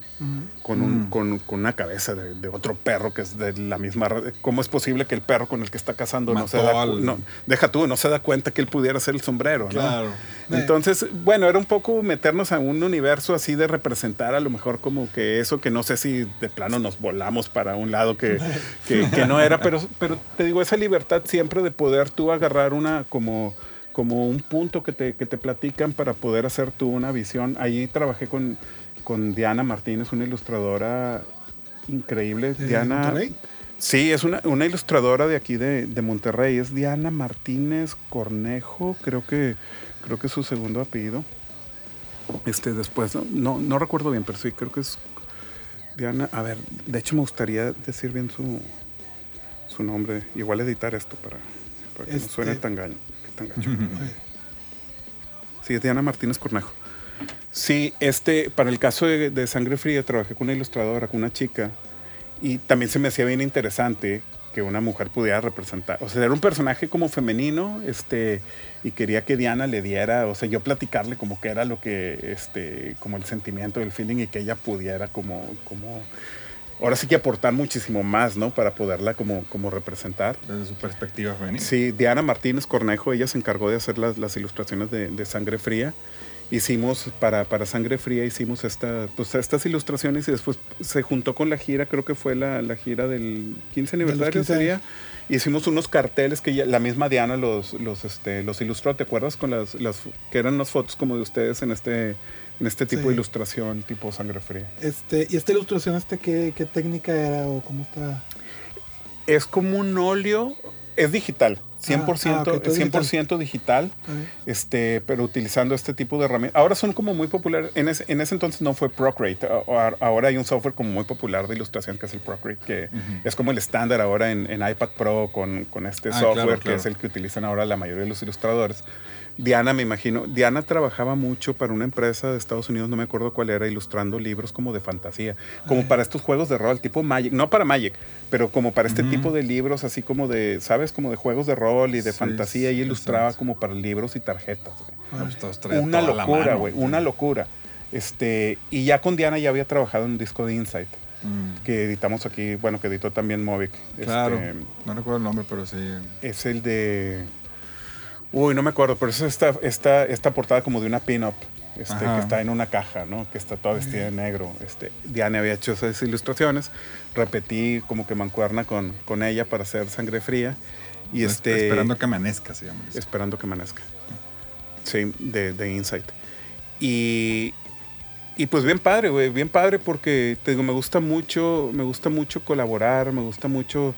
con, un, Mm. con, con una cabeza de, de otro perro que es de la misma... ¿Cómo es posible que el perro con el que está cazando no se da al- no, Deja tú, no se da cuenta que él pudiera ser el sombrero, ¿no? Claro. Entonces, bueno, era un poco meternos a un universo así de representar a lo mejor como que eso que no sé si de plano nos volamos para un lado que, que, que no era, pero, pero te digo, esa libertad siempre de poder tú agarrar una como como un punto que te, que te platican para poder hacer tú una visión. Ahí trabajé con, con Diana Martínez, una ilustradora increíble. ¿De Diana. Monterrey? Sí, es una, una ilustradora de aquí de, de Monterrey. Es Diana Martínez Cornejo, creo que, creo que es su segundo apellido. Este, después, no, no, no recuerdo bien, pero sí, creo que es Diana. A ver, de hecho me gustaría decir bien su, su nombre. Igual editar esto para, para que no Este- suene tan, gaño, tan gacho. Sí, es Diana Martínez Cornejo. Sí, este, para el caso de, de Sangre Fría trabajé con una ilustradora, con una chica, y también se me hacía bien interesante que una mujer pudiera representar. O sea, era un personaje como femenino, este, y quería que Diana le diera, o sea, yo platicarle como que era lo que, este, como el sentimiento, el feeling, y que ella pudiera como, como, ahora sí que aportar muchísimo más, ¿no? Para poderla como, como representar. Desde su perspectiva femenina. Sí, Diana Martínez Cornejo, ella se encargó de hacer las, las ilustraciones de, de Sangre Fría. Hicimos, para, para Sangre Fría, hicimos esta, pues, estas ilustraciones y después se juntó con la gira, creo que fue la, la gira del 15 De los aniversario 15 sería. Hicimos unos carteles que ya- la misma Diana los, los, este, los ilustró, ¿te acuerdas? Con las, las, que eran unas fotos como de ustedes en este, en este tipo Sí. de ilustración, tipo Sangre Fría. Este, ¿Y esta ilustración, este qué, qué técnica era o cómo está? Es como un óleo, es digital, 100%, ah, ok, todo es 100% digital. Este, pero utilizando este tipo de herramientas. Ahora son como muy populares. En ese, en ese entonces no fue Procreate. Ahora hay un software como muy popular de ilustración que es el Procreate, que es como el estándar ahora en, en iPad Pro con, con este Ah, software claro, que es el que utilizan ahora la mayoría de los ilustradores. Diana, me imagino, Diana trabajaba mucho para una empresa de Estados Unidos, no me acuerdo cuál era, ilustrando libros como de fantasía, como para estos juegos de rol, tipo Magic, no para Magic, pero como para este tipo de libros, así como de, ¿sabes? Como de juegos de rol y de Sí, fantasía, y sí, ilustraba sí. como para libros y tarjetas. güey No, pues, una locura, güey, una locura. Este, y ya con Diana ya había trabajado en un disco de Insight, Mm. que editamos aquí, bueno, que editó también Movic. Claro. Este, No recuerdo el nombre, pero sí. es el de. Uy, no me acuerdo, pero es esta, esta, esta portada como de una pin-up. Este, que está en una caja, ¿no? Que está toda vestida de negro. Este, Diana había hecho esas ilustraciones. Repetí como que mancuerna con, con ella para hacer sangre fría. Y Es- este. Esperando que amanezca, se llama. disco. Esperando que amanezca. Sí, de, de Insight. Y, y pues bien padre, güey, bien padre porque te digo, me gusta mucho, me gusta mucho colaborar, me gusta mucho.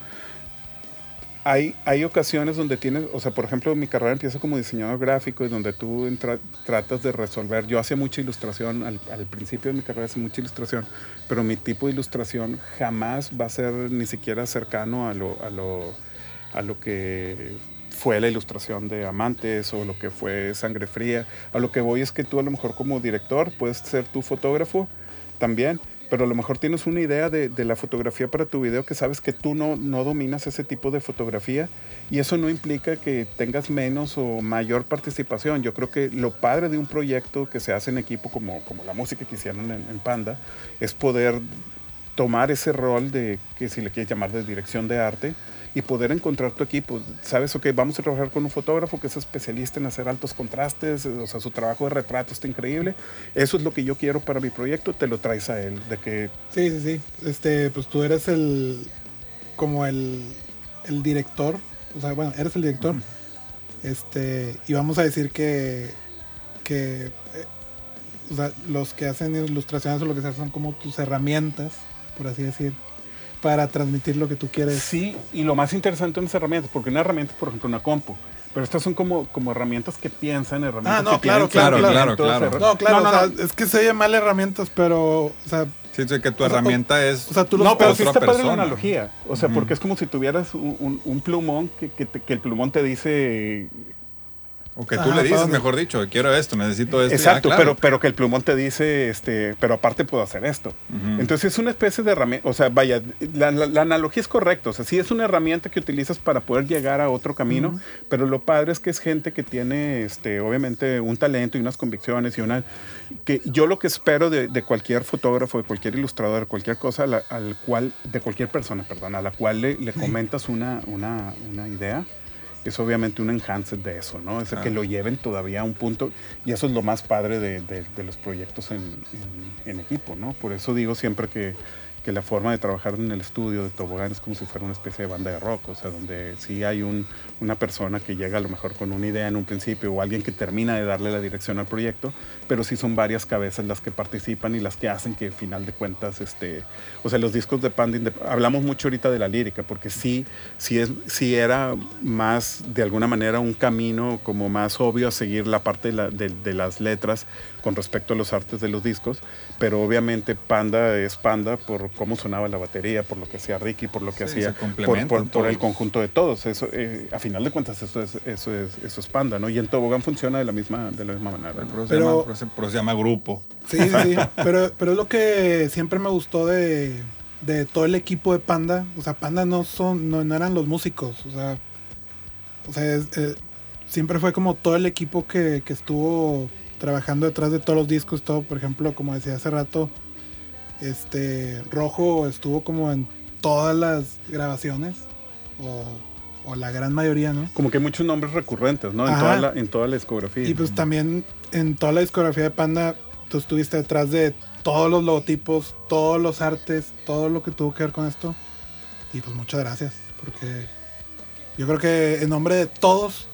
Hay, hay ocasiones donde tienes, o sea, por ejemplo, mi carrera empieza como diseñador gráfico y donde tú entra- tratas de resolver. Yo hacía mucha ilustración, al, al principio de mi carrera hacía mucha ilustración, pero mi tipo de ilustración jamás va a ser ni siquiera cercano a lo, a lo, a lo que fue la ilustración de Amantes o lo que fue Sangre Fría. A lo que voy es que tú a lo mejor como director puedes ser tu fotógrafo también, pero a lo mejor tienes una idea de, de la fotografía para tu video que sabes que tú no, no dominas ese tipo de fotografía y eso no implica que tengas menos o mayor participación. Yo creo que lo padre de un proyecto que se hace en equipo como, como la música que hicieron en, Panda es poder tomar ese rol de, que si le quieres llamar de dirección de arte, y poder encontrar tu equipo. Sabes, ok, vamos a trabajar con un fotógrafo que es especialista en hacer altos contrastes, eh, o sea, su trabajo de retrato está increíble. Eso es lo que yo quiero para mi proyecto, te lo traes a él. De que, Sí, sí, sí. Este, pues tú eres el. como el. el director. O sea, bueno, eres el director. Este. Y vamos a decir que. que. eh, o sea, los que hacen ilustraciones o lo que sea son como tus herramientas, por así decir. Para transmitir lo que tú quieres. sí, y lo más interesante en esas herramientas, porque una herramienta es, por ejemplo, una compu. Pero estas son como, como herramientas que piensan, herramientas Ah, no, que claro, tienen claro, claro, claro. No, claro, No, no, o sea, no. es que se oye mal herramientas, pero. O sea, Sí, sí, que tu O sea, herramienta es. o sea, tú los No, pero sí está padre la analogía. O sea, porque es como si tuvieras un, un- un plumón que, que te- que el plumón te dice o que tú Ajá, le dices, mejor dicho, quiero esto, necesito esto. Exacto, ah, claro. pero, pero que el plumón te dice, este, pero aparte puedo hacer esto. Ujú. Entonces es una especie de herramienta, o sea, vaya, la, la- la analogía es correcta, o sea, sí es una herramienta que utilizas para poder llegar a otro camino, Ujú. pero lo padre es que es gente que tiene, este, obviamente, un talento y unas convicciones y una, que yo lo que espero de, de cualquier fotógrafo, de cualquier ilustrador, de cualquier cosa, a la- al cual, de cualquier persona, perdón, a la cual le, le comentas una, una, una idea, es obviamente un enhanced de eso, ¿no? Es que Claro. lo lleven todavía a un punto, y eso es lo más padre de, de- de los proyectos en, en- en equipo, ¿no? Por eso digo siempre que, que la forma de trabajar en el estudio de Tobogán es como si fuera una especie de banda de rock, o sea, donde sí hay un, una persona que llega a lo mejor con una idea en un principio o alguien que termina de darle la dirección al proyecto, pero sí son varias cabezas las que participan y las que hacen que al final de cuentas, este, o sea, los discos de Panda, hablamos mucho ahorita de la lírica, porque sí, sí, es, sí era más, de alguna manera, un camino como más obvio a seguir la parte de, la- de- de las letras con respecto a los artes de los discos, pero obviamente Panda es Panda por cómo sonaba la batería, por lo que hacía Ricky, por lo que Sí, hacía, por, por- por el conjunto de todos. Eso, eh, a final de cuentas, eso es, eso es, eso es Panda, ¿no? Y en Tobogán funciona de la misma, de la misma manera. ¿no? Pero, se llama, pero se- pero se llama grupo. Sí, sí, sí. *laughs* pero, pero es lo que siempre me gustó de, de todo el equipo de Panda. O sea, Panda no son, no, no eran los músicos. O sea, o sea es- eh, siempre fue como todo el equipo que, que estuvo trabajando detrás de todos los discos. Todo, por ejemplo, como decía hace rato, este Rojo estuvo como en todas las grabaciones. O, o la gran mayoría, ¿no? Como que hay muchos nombres recurrentes, ¿no? En toda, la, en toda la discografía. Y pues también en toda la discografía de Panda, tú estuviste detrás de todos los logotipos, todos los artes, todo lo que tuvo que ver con esto. Y pues muchas gracias, porque yo creo que en nombre de todos,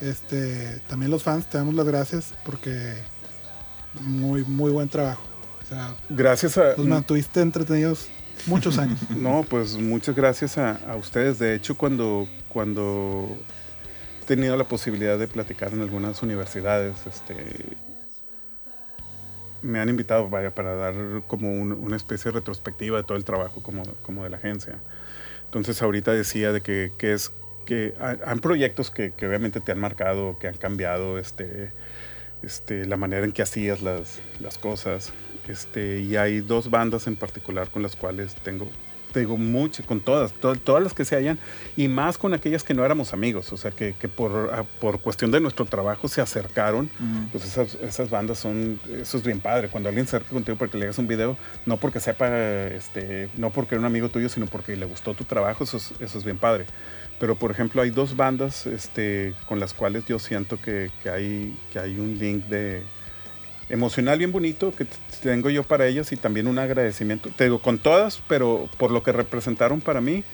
este, también los fans, te damos las gracias porque muy, muy buen trabajo. O sea, Gracias a... los mantuviste entretenidos muchos años. *laughs* No, pues muchas gracias a, ustedes. De hecho, cuando, cuando he tenido la posibilidad de platicar en algunas universidades, este, me han invitado vaya, para dar como un- una especie de retrospectiva de todo el trabajo como, como de la agencia. Entonces ahorita decía de que, que es que hay proyectos que, que obviamente te han marcado, que han cambiado este, este, la manera en que hacías las, las cosas. Este, y hay dos bandas en particular con las cuales tengo, tengo mucho, con todas, to- todas las que se hayan, y más con aquellas que no éramos amigos, o sea, que, que por, a- por cuestión de nuestro trabajo se acercaron. Pues esas, esas bandas son, eso es bien padre. Cuando alguien se acerca contigo para que le hagas un video, no porque sepa, este, no porque era un amigo tuyo, sino porque le gustó tu trabajo, eso es, eso es bien padre. Pero por ejemplo, hay dos bandas este, con las cuales yo siento que, que hay, que hay un link de emocional bien bonito que tengo yo para ellas y también un agradecimiento. Te digo, con todas, pero por lo que representaron para mí.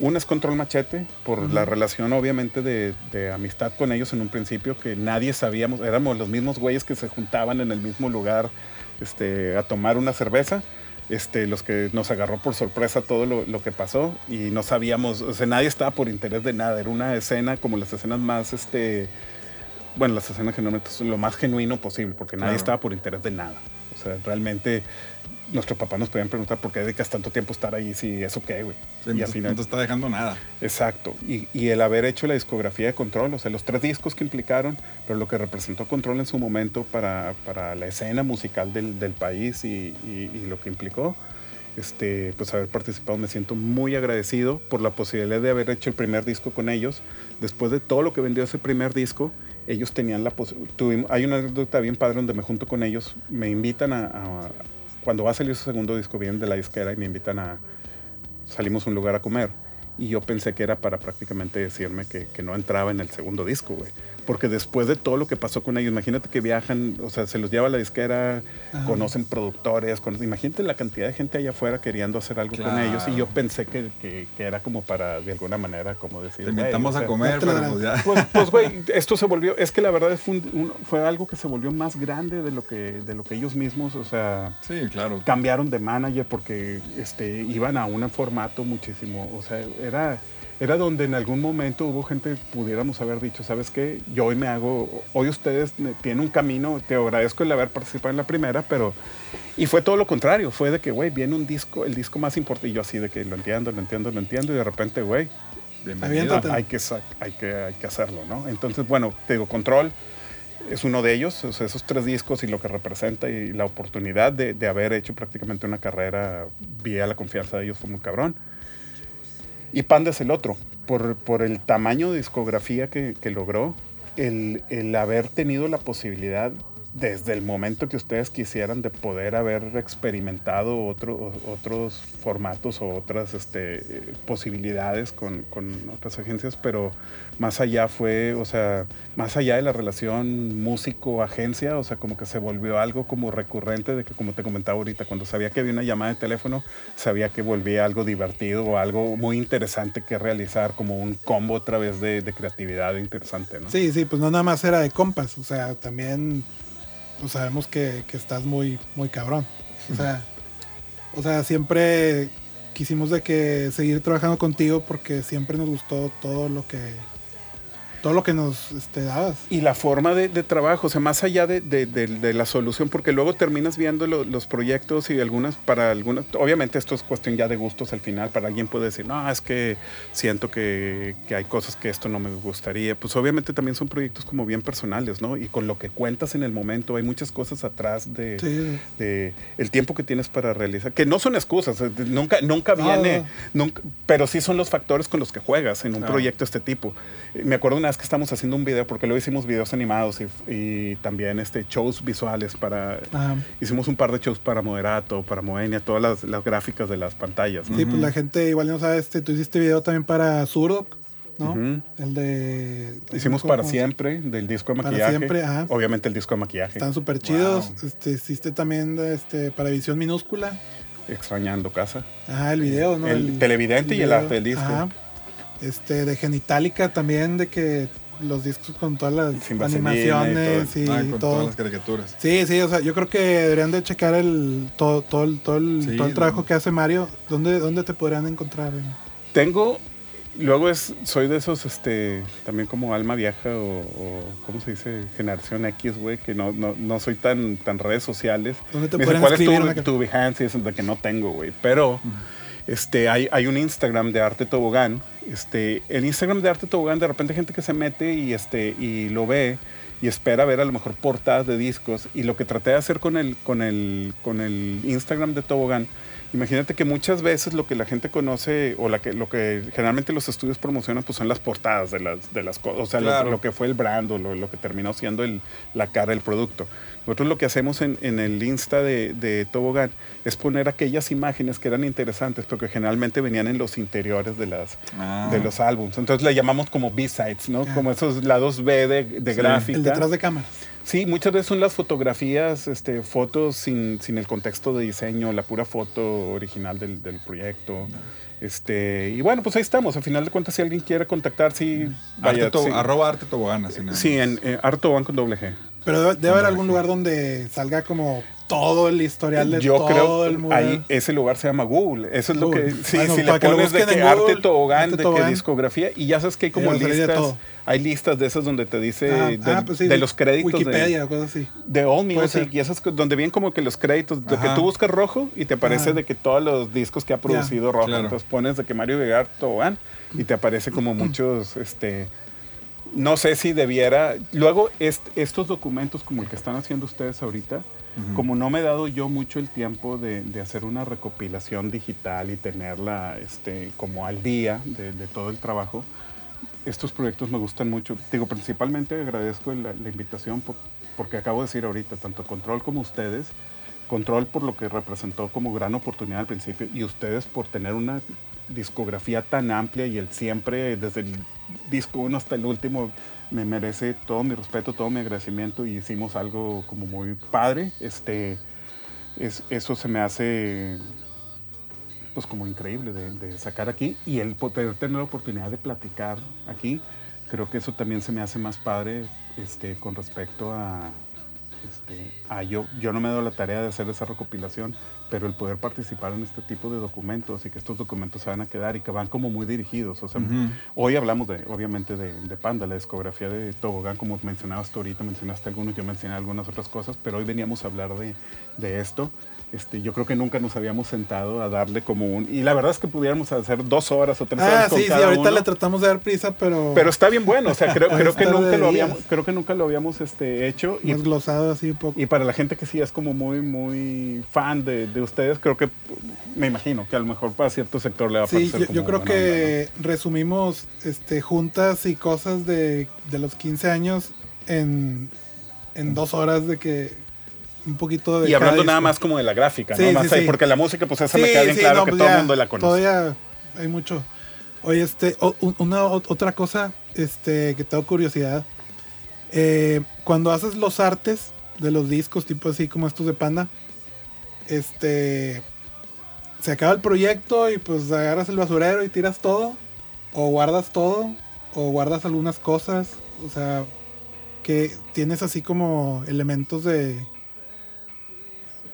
Una es Control Machete, por la relación obviamente de, de amistad con ellos en un principio, que nadie sabíamos, éramos los mismos güeyes que se juntaban en el mismo lugar este, a tomar una cerveza, este, los que nos agarró por sorpresa todo lo, lo que pasó y no sabíamos, o sea, nadie estaba por interés de nada, era una escena como las escenas más, este, bueno, las escenas generalmente son lo más genuino posible, porque nadie Claro. estaba por interés de nada. O sea, realmente nuestros papás nos podían preguntar por qué dedicas tanto tiempo a estar ahí, si eso qué, güey. Sí, y al final, no te está dejando nada. exacto. Y, y el haber hecho la discografía de Control, o sea, los tres discos que implicaron, pero lo que representó Control en su momento para, para la escena musical del, del país y, y- y lo que implicó, este, pues haber participado, me siento muy agradecido por la posibilidad de haber hecho el primer disco con ellos. Después de todo lo que vendió ese primer disco, ellos tenían la posibilidad. Hay una anécdota bien padre donde me junto con ellos, me invitan a, Cuando va a salir su segundo disco, vienen de la disquera y me invitan a. Salimos a un lugar a comer. Y yo pensé que era para prácticamente decirme que, que no entraba en el segundo disco, güey. Porque después de todo lo que pasó con ellos, imagínate que viajan, o sea, se los lleva a la disquera, Ajá. conocen productores, conocen- imagínate la cantidad de gente allá afuera queriendo hacer algo con ellos. Y yo pensé que, que- que era como para, de alguna manera, como decir. Te "Güey, invitamos o a comer, pero pues ya. pues, pues, güey, *laughs* esto se volvió, es que la verdad fue, un- un- fue algo que se volvió más grande de lo que, de lo que ellos mismos, o sea, Sí, claro. cambiaron de manager porque este, iban a un formato muchísimo, o sea, era, era donde en algún momento hubo gente, pudiéramos haber dicho, ¿sabes qué? Yo hoy me hago, hoy ustedes tienen un camino, te agradezco el haber participado en la primera, pero... Y fue todo lo contrario, fue de que, güey, viene un disco, el disco más importante, y yo así de que lo entiendo, lo entiendo, lo entiendo, y de repente, güey, hay que, hay, que, hay que hacerlo, ¿no? Entonces, bueno, te digo, Control es uno de ellos, o sea, esos tres discos y lo que representa y la oportunidad de, de haber hecho prácticamente una carrera vía la confianza de ellos fue muy cabrón. Y Panda es el otro, por, por el tamaño de discografía que, que logró, el, el haber tenido la posibilidad desde el momento que ustedes quisieran de poder haber experimentado otro- otros formatos o otras este, posibilidades con, otras agencias, pero más allá fue, o sea, más allá de la relación músico-agencia, o sea, como que se volvió algo como recurrente de que, como te comentaba ahorita, cuando sabía que había una llamada de teléfono, sabía que volvía algo divertido o algo muy interesante que realizar, como un combo otra vez de, de creatividad interesante, ¿no? Sí, sí, pues no nada más era de compas, o sea, también pues sabemos que, que estás muy, muy cabrón. O sea, o sea, siempre quisimos de que seguir trabajando contigo porque siempre nos gustó todo lo que todo lo que nos este, dabas. Y la forma de, de trabajo, o sea, más allá de, de- la solución, porque luego terminas viendo lo- los proyectos y algunas, para algunas, obviamente esto es cuestión ya de gustos al final, para alguien puede decir, no, es que siento que, que hay cosas que esto no me gustaría, pues obviamente también son proyectos como bien personales, ¿no? Y con lo que cuentas en el momento, hay muchas cosas atrás de, Sí, de el tiempo que tienes para realizar, que no son excusas, eh, nunca, nunca viene, nunca, pero sí son los factores con los que juegas en un proyecto de este tipo. Eh, Me acuerdo una que estábamos haciendo un video, porque luego hicimos videos animados y, y también este, shows visuales para... Ajá. Hicimos un par de shows para Moderato, para Moenia, todas las, las gráficas de las pantallas. ¿no? Sí, pues la gente igual no sabe, este, tú hiciste video también para Zurdoc, ¿no? El de... Hicimos ¿cómo- para siempre, del disco de Para maquillaje. Siempre, ajá. Obviamente el disco de maquillaje. Están súper chidos. Wow. Este, hiciste también este, para Visión Minúscula. Extrañando casa. Ajá, el video, ¿no? El televidente y el arte del disco. Ajá. Este, de Genitalica también, de que los discos con todas las Sin vaselina y animaciones y, Ah, con todo. todas las caricaturas. Sí, sí, o sea, yo creo que deberían de checar el todo, todo, el, todo, el, Sí, todo el trabajo no. que hace Mario. ¿Dónde, dónde te podrían encontrar? Tengo, luego es, soy de esos, este, también como alma vieja o, o ¿cómo se dice? Generación X, güey, que no, no, no soy tan, tan redes sociales. ¿Dónde te Me dice, ¿cuál es tu, una- tu Behance? Y es de que no tengo, güey. Pero este, hay, hay un Instagram de Arte Tobogán. Este, el Instagram de Arte Tobogán, de repente hay gente que se mete y, este, y lo ve y espera ver a lo mejor portadas de discos. Y lo que traté de hacer con el, con el, con el Instagram de Tobogán, imagínate que muchas veces lo que la gente conoce o la que, lo que generalmente los estudios promocionan pues son las portadas de las, de las cosas, o sea, lo- Claro. lo, que fue el brand o lo, lo que terminó siendo el, la cara del producto. Nosotros lo que hacemos en, en el Insta de, de Tobogán es poner aquellas imágenes que eran interesantes, porque generalmente venían en los interiores de, las, Ah. de los álbums. Entonces le llamamos como B-sides, ¿no? Ah. Como esos lados B de, de Sí. gráfica. El detrás de cámaras. Sí, muchas veces son las fotografías, este, fotos sin, sin el contexto de diseño, la pura foto original del, del proyecto. Este, y bueno, pues ahí estamos. Al final de cuentas, si alguien quiere contactar, sí, vaya. Arte to- sí. Arroba arte tobogán, así Sí, en eh, Artoban con doble G. Pero debe, debe haber algún lugar donde salga como todo el historial de Yo todo creo el mundo. ahí ese lugar se llama Google. Eso es lo que sí, Bueno, si le que pones de que Google, arte tobogán, Arte de Tobogán. que discografía y ya sabes que hay como listas, todo. Hay listas de esas donde te dice Ah, de, ah, pues sí, de los créditos de, Wikipedia o cosas así. de All Music y esas donde vienen como que los créditos de que Ajá. tú buscas rojo y te aparece Ah. de que todos los discos que ha producido rojo. Claro. Entonces pones de que Mario Vegar Tobogán y te aparece como *clears throat* muchos este no sé si debiera. Luego, est- estos documentos como el que están haciendo ustedes ahorita, Ujú. como no me he dado yo mucho el tiempo de, de hacer una recopilación digital y tenerla este, como al día de, de todo el trabajo, estos proyectos me gustan mucho. Digo, principalmente agradezco la, invitación por- porque acabo de decir ahorita, tanto Control como ustedes, Control por lo que representó como gran oportunidad al principio y ustedes por tener una discografía tan amplia y el siempre, desde el disco uno hasta el último, me merece todo mi respeto, todo mi agradecimiento y hicimos algo como muy padre. Este, es, eso se me hace pues como increíble de, de sacar aquí y el poder tener la oportunidad de platicar aquí, creo que eso también se me hace más padre este, con respecto a, este, a yo, yo no me dado la tarea de hacer esa recopilación, pero el poder participar en este tipo de documentos y que estos documentos se van a quedar y que van como muy dirigidos. O sea, hoy hablamos de, obviamente, de, de Panda, la discografía de Tobogán, como mencionabas tú ahorita, mencionaste algunos, yo mencioné algunas otras cosas, pero hoy veníamos a hablar de, de esto. Este, yo creo que nunca nos habíamos sentado a darle como un... Y la verdad es que pudiéramos hacer dos horas o tres Ah, horas con sí, sí, ahorita uno. le tratamos de dar prisa, pero, Pero está bien bueno, o sea, creo, *laughs* creo que nunca lo habíamos, creo que nunca lo habíamos este, hecho. Y, glosado así un poco. y para la gente que sí es como muy, muy fan de, de ustedes, creo que me imagino que a lo mejor para cierto sector le va a Sí, parecer yo, como yo creo que resumimos este, juntas y cosas de, de los 15 años en en dos horas de que un poquito de Y hablando nada más como de la gráfica, Sí, ¿no? Más sí, ahí, sí. porque la música, pues esa me queda bien claro no, que pues todo el mundo la conoce. Todavía hay mucho. Oye, este, o- una otra cosa este, que tengo curiosidad. Eh, cuando haces los artes de los discos, tipo así como estos de Panda, este. Se acaba el proyecto y pues agarras el basurero y tiras todo. O guardas todo. O guardas algunas cosas. O sea, que tienes así como elementos de.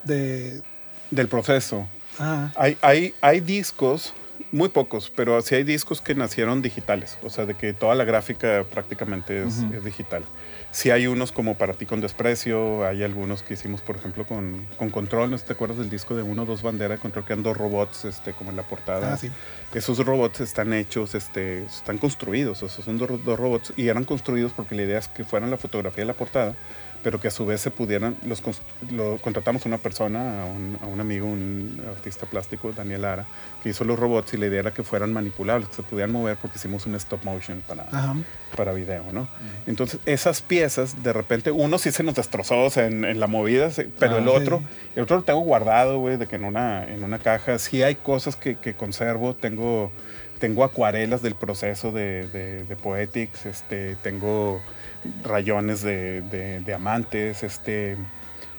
De. Del proceso. Ah, Hay, hay, hay discos, muy pocos, pero sí hay discos que nacieron digitales. O sea, de que toda la gráfica prácticamente es, Ujú. es digital. Sí hay unos como Para ti con desprecio, hay algunos que hicimos, por ejemplo, con, con Control. ¿No te acuerdas del disco de uno dos banderas de Control que eran dos robots, este, como en la portada? ah, sí. Esos robots están hechos, este, están construidos, sea, son dos, dos robots y eran construidos porque la idea es que fueran la fotografía de la portada, pero que a su vez se pudieran, los lo, contratamos a una persona, a un, a un amigo, un artista plástico, Daniel Lara, que hizo los robots y la idea era que fueran manipulables, que se pudieran mover porque hicimos un stop motion para, Ajá. para video, ¿no? Entonces, esas piezas, de repente, uno sí se nos destrozó o sea, en, en la movida, sí, pero Ah, el sí. otro, el otro lo tengo guardado, güey, de que en una, en una caja. Sí hay cosas que, que conservo, tengo, tengo acuarelas del proceso de, de, de Poetics, este, tengo rayones de, de diamantes, este...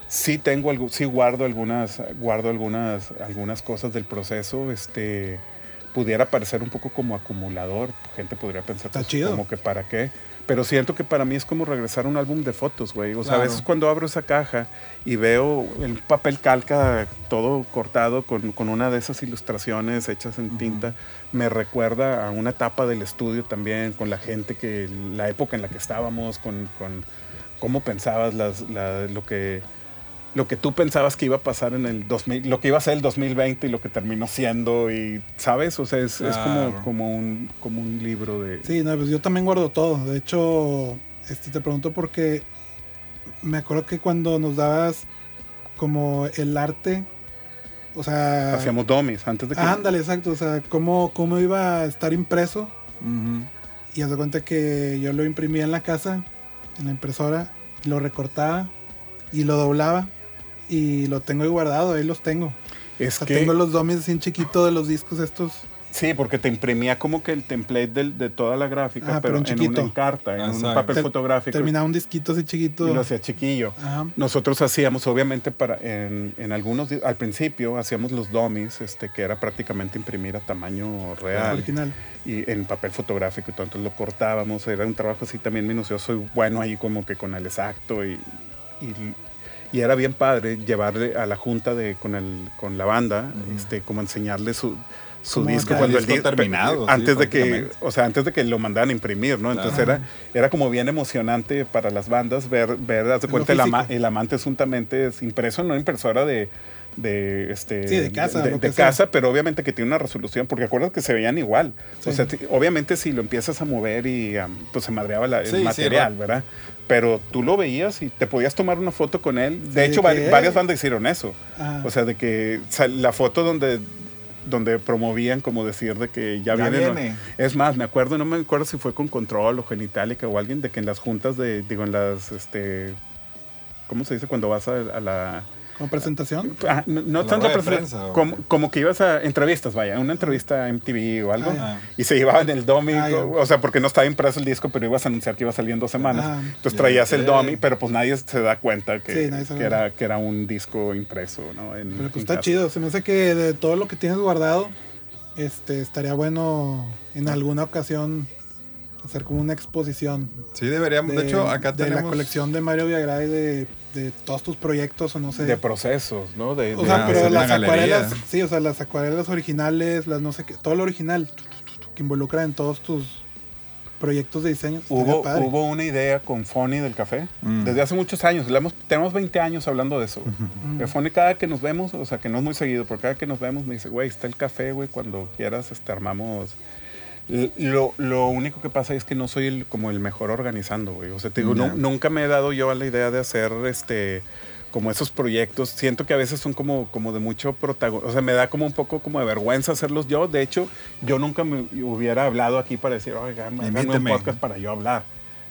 Sí tengo algo, sí guardo algunas, guardo algunas, algunas cosas del proceso, este, pudiera parecer un poco como acumulador, gente podría pensar pues, como que para qué, pero siento que para mí es como regresar a un álbum de fotos, güey. O sea, a veces cuando abro esa caja y veo el papel calca todo cortado con, con una de esas ilustraciones hechas en tinta, me recuerda a una etapa del estudio también, con la gente que, la época en la que estábamos, con, con cómo pensabas las, la- lo que lo que tú pensabas que iba a pasar en el 2000, lo que iba a ser el 2020 y lo que terminó siendo y sabes, o sea, es, es como, como un como un libro de Sí, no, pues yo también guardo todo. De hecho, este te pregunto porque me acuerdo que cuando nos dabas como el arte, o sea, hacíamos dummies antes de que ándale, exacto, o sea, cómo, cómo iba a estar impreso. Y haz de cuenta que yo lo imprimía en la casa, en la impresora, lo recortaba y lo doblaba y lo tengo ahí guardado, ahí los tengo. O es sea, que tengo los dummies así en chiquito de los discos estos. sí, porque te imprimía como que el template del- de toda la gráfica, Ah, pero, pero en en, una en carta, en un Exacto. papel Ter- fotográfico Terminaba un disquito así chiquito. y lo hacía chiquillo. Ajá. Nosotros hacíamos, obviamente, para en, en algunos, al principio hacíamos los dummies, este, que era prácticamente imprimir a tamaño real. Original. y en papel fotográfico y todo, entonces lo cortábamos, era un trabajo así también minucioso y bueno ahí como que con el exacto y, y, y era bien padre llevarle a la junta de con el con la banda, este como enseñarle su su disco cuando el disco di- terminado, sí, antes de que o sea antes de que lo mandaran a imprimir no entonces era era como bien emocionante para las bandas ver ver haz de cuenta el, ama- el amante juntamente es impreso en una impresora de de este Sí, de casa, de, casa pero obviamente que tiene una resolución porque acuerdas que se veían igual. O sea obviamente si lo empiezas a mover y am, pues se madreaba la- el material verdad pero tú lo veías y te podías tomar una foto con él de hecho varias bandas hicieron eso Ah. o sea de que la foto donde donde promovían como decir de que ya, Ya viene. es más me acuerdo no me acuerdo si fue con control o genitalica o alguien de que en las juntas de digo en las este cómo se dice cuando vas a, a la Como presentación. Ah, no, no ¿La tanto prensa como, que ibas a entrevistas, vaya, una entrevista a MTV o algo, Ah, y se llevaban el dummy, Ah, o sea, porque no estaba impreso el disco, pero ibas a anunciar que iba a salir en dos semanas. Ah. Entonces traías el dummy, pero pues nadie se da cuenta que, Sí, era, que era un disco impreso, ¿no? En- Pero pues está chido. Se me hace que de todo lo que tienes guardado, este estaría bueno en alguna ocasión hacer como una exposición. Sí, deberíamos. De, hecho, acá de tenemos. la colección de Mario Villagrá y de, de todos tus proyectos o no sé. De procesos, ¿no? De, o de- sea, pero las galería. acuarelas, sí, o sea, las acuarelas originales, las no sé qué, todo lo original que involucra en todos tus proyectos de diseño. Hubo, hubo una idea con Fonny del café Mm. desde hace muchos años. Le hemos- tenemos 20 años hablando de eso. Mm. Que Fonny cada que nos vemos, o sea, que no es muy seguido, pero cada que nos vemos me dice, güey, está el café, güey, cuando quieras este, armamos... Lo, lo único que pasa es que no soy el, como el mejor organizando, güey. O sea, te digo, nunca me he dado yo a la idea de hacer este como esos proyectos. Siento que a veces son como, como de mucho protagonismo. O sea, me da como un poco como de vergüenza hacerlos yo. De hecho, yo nunca me hubiera hablado aquí para decir, oiga, háganme un podcast para yo hablar.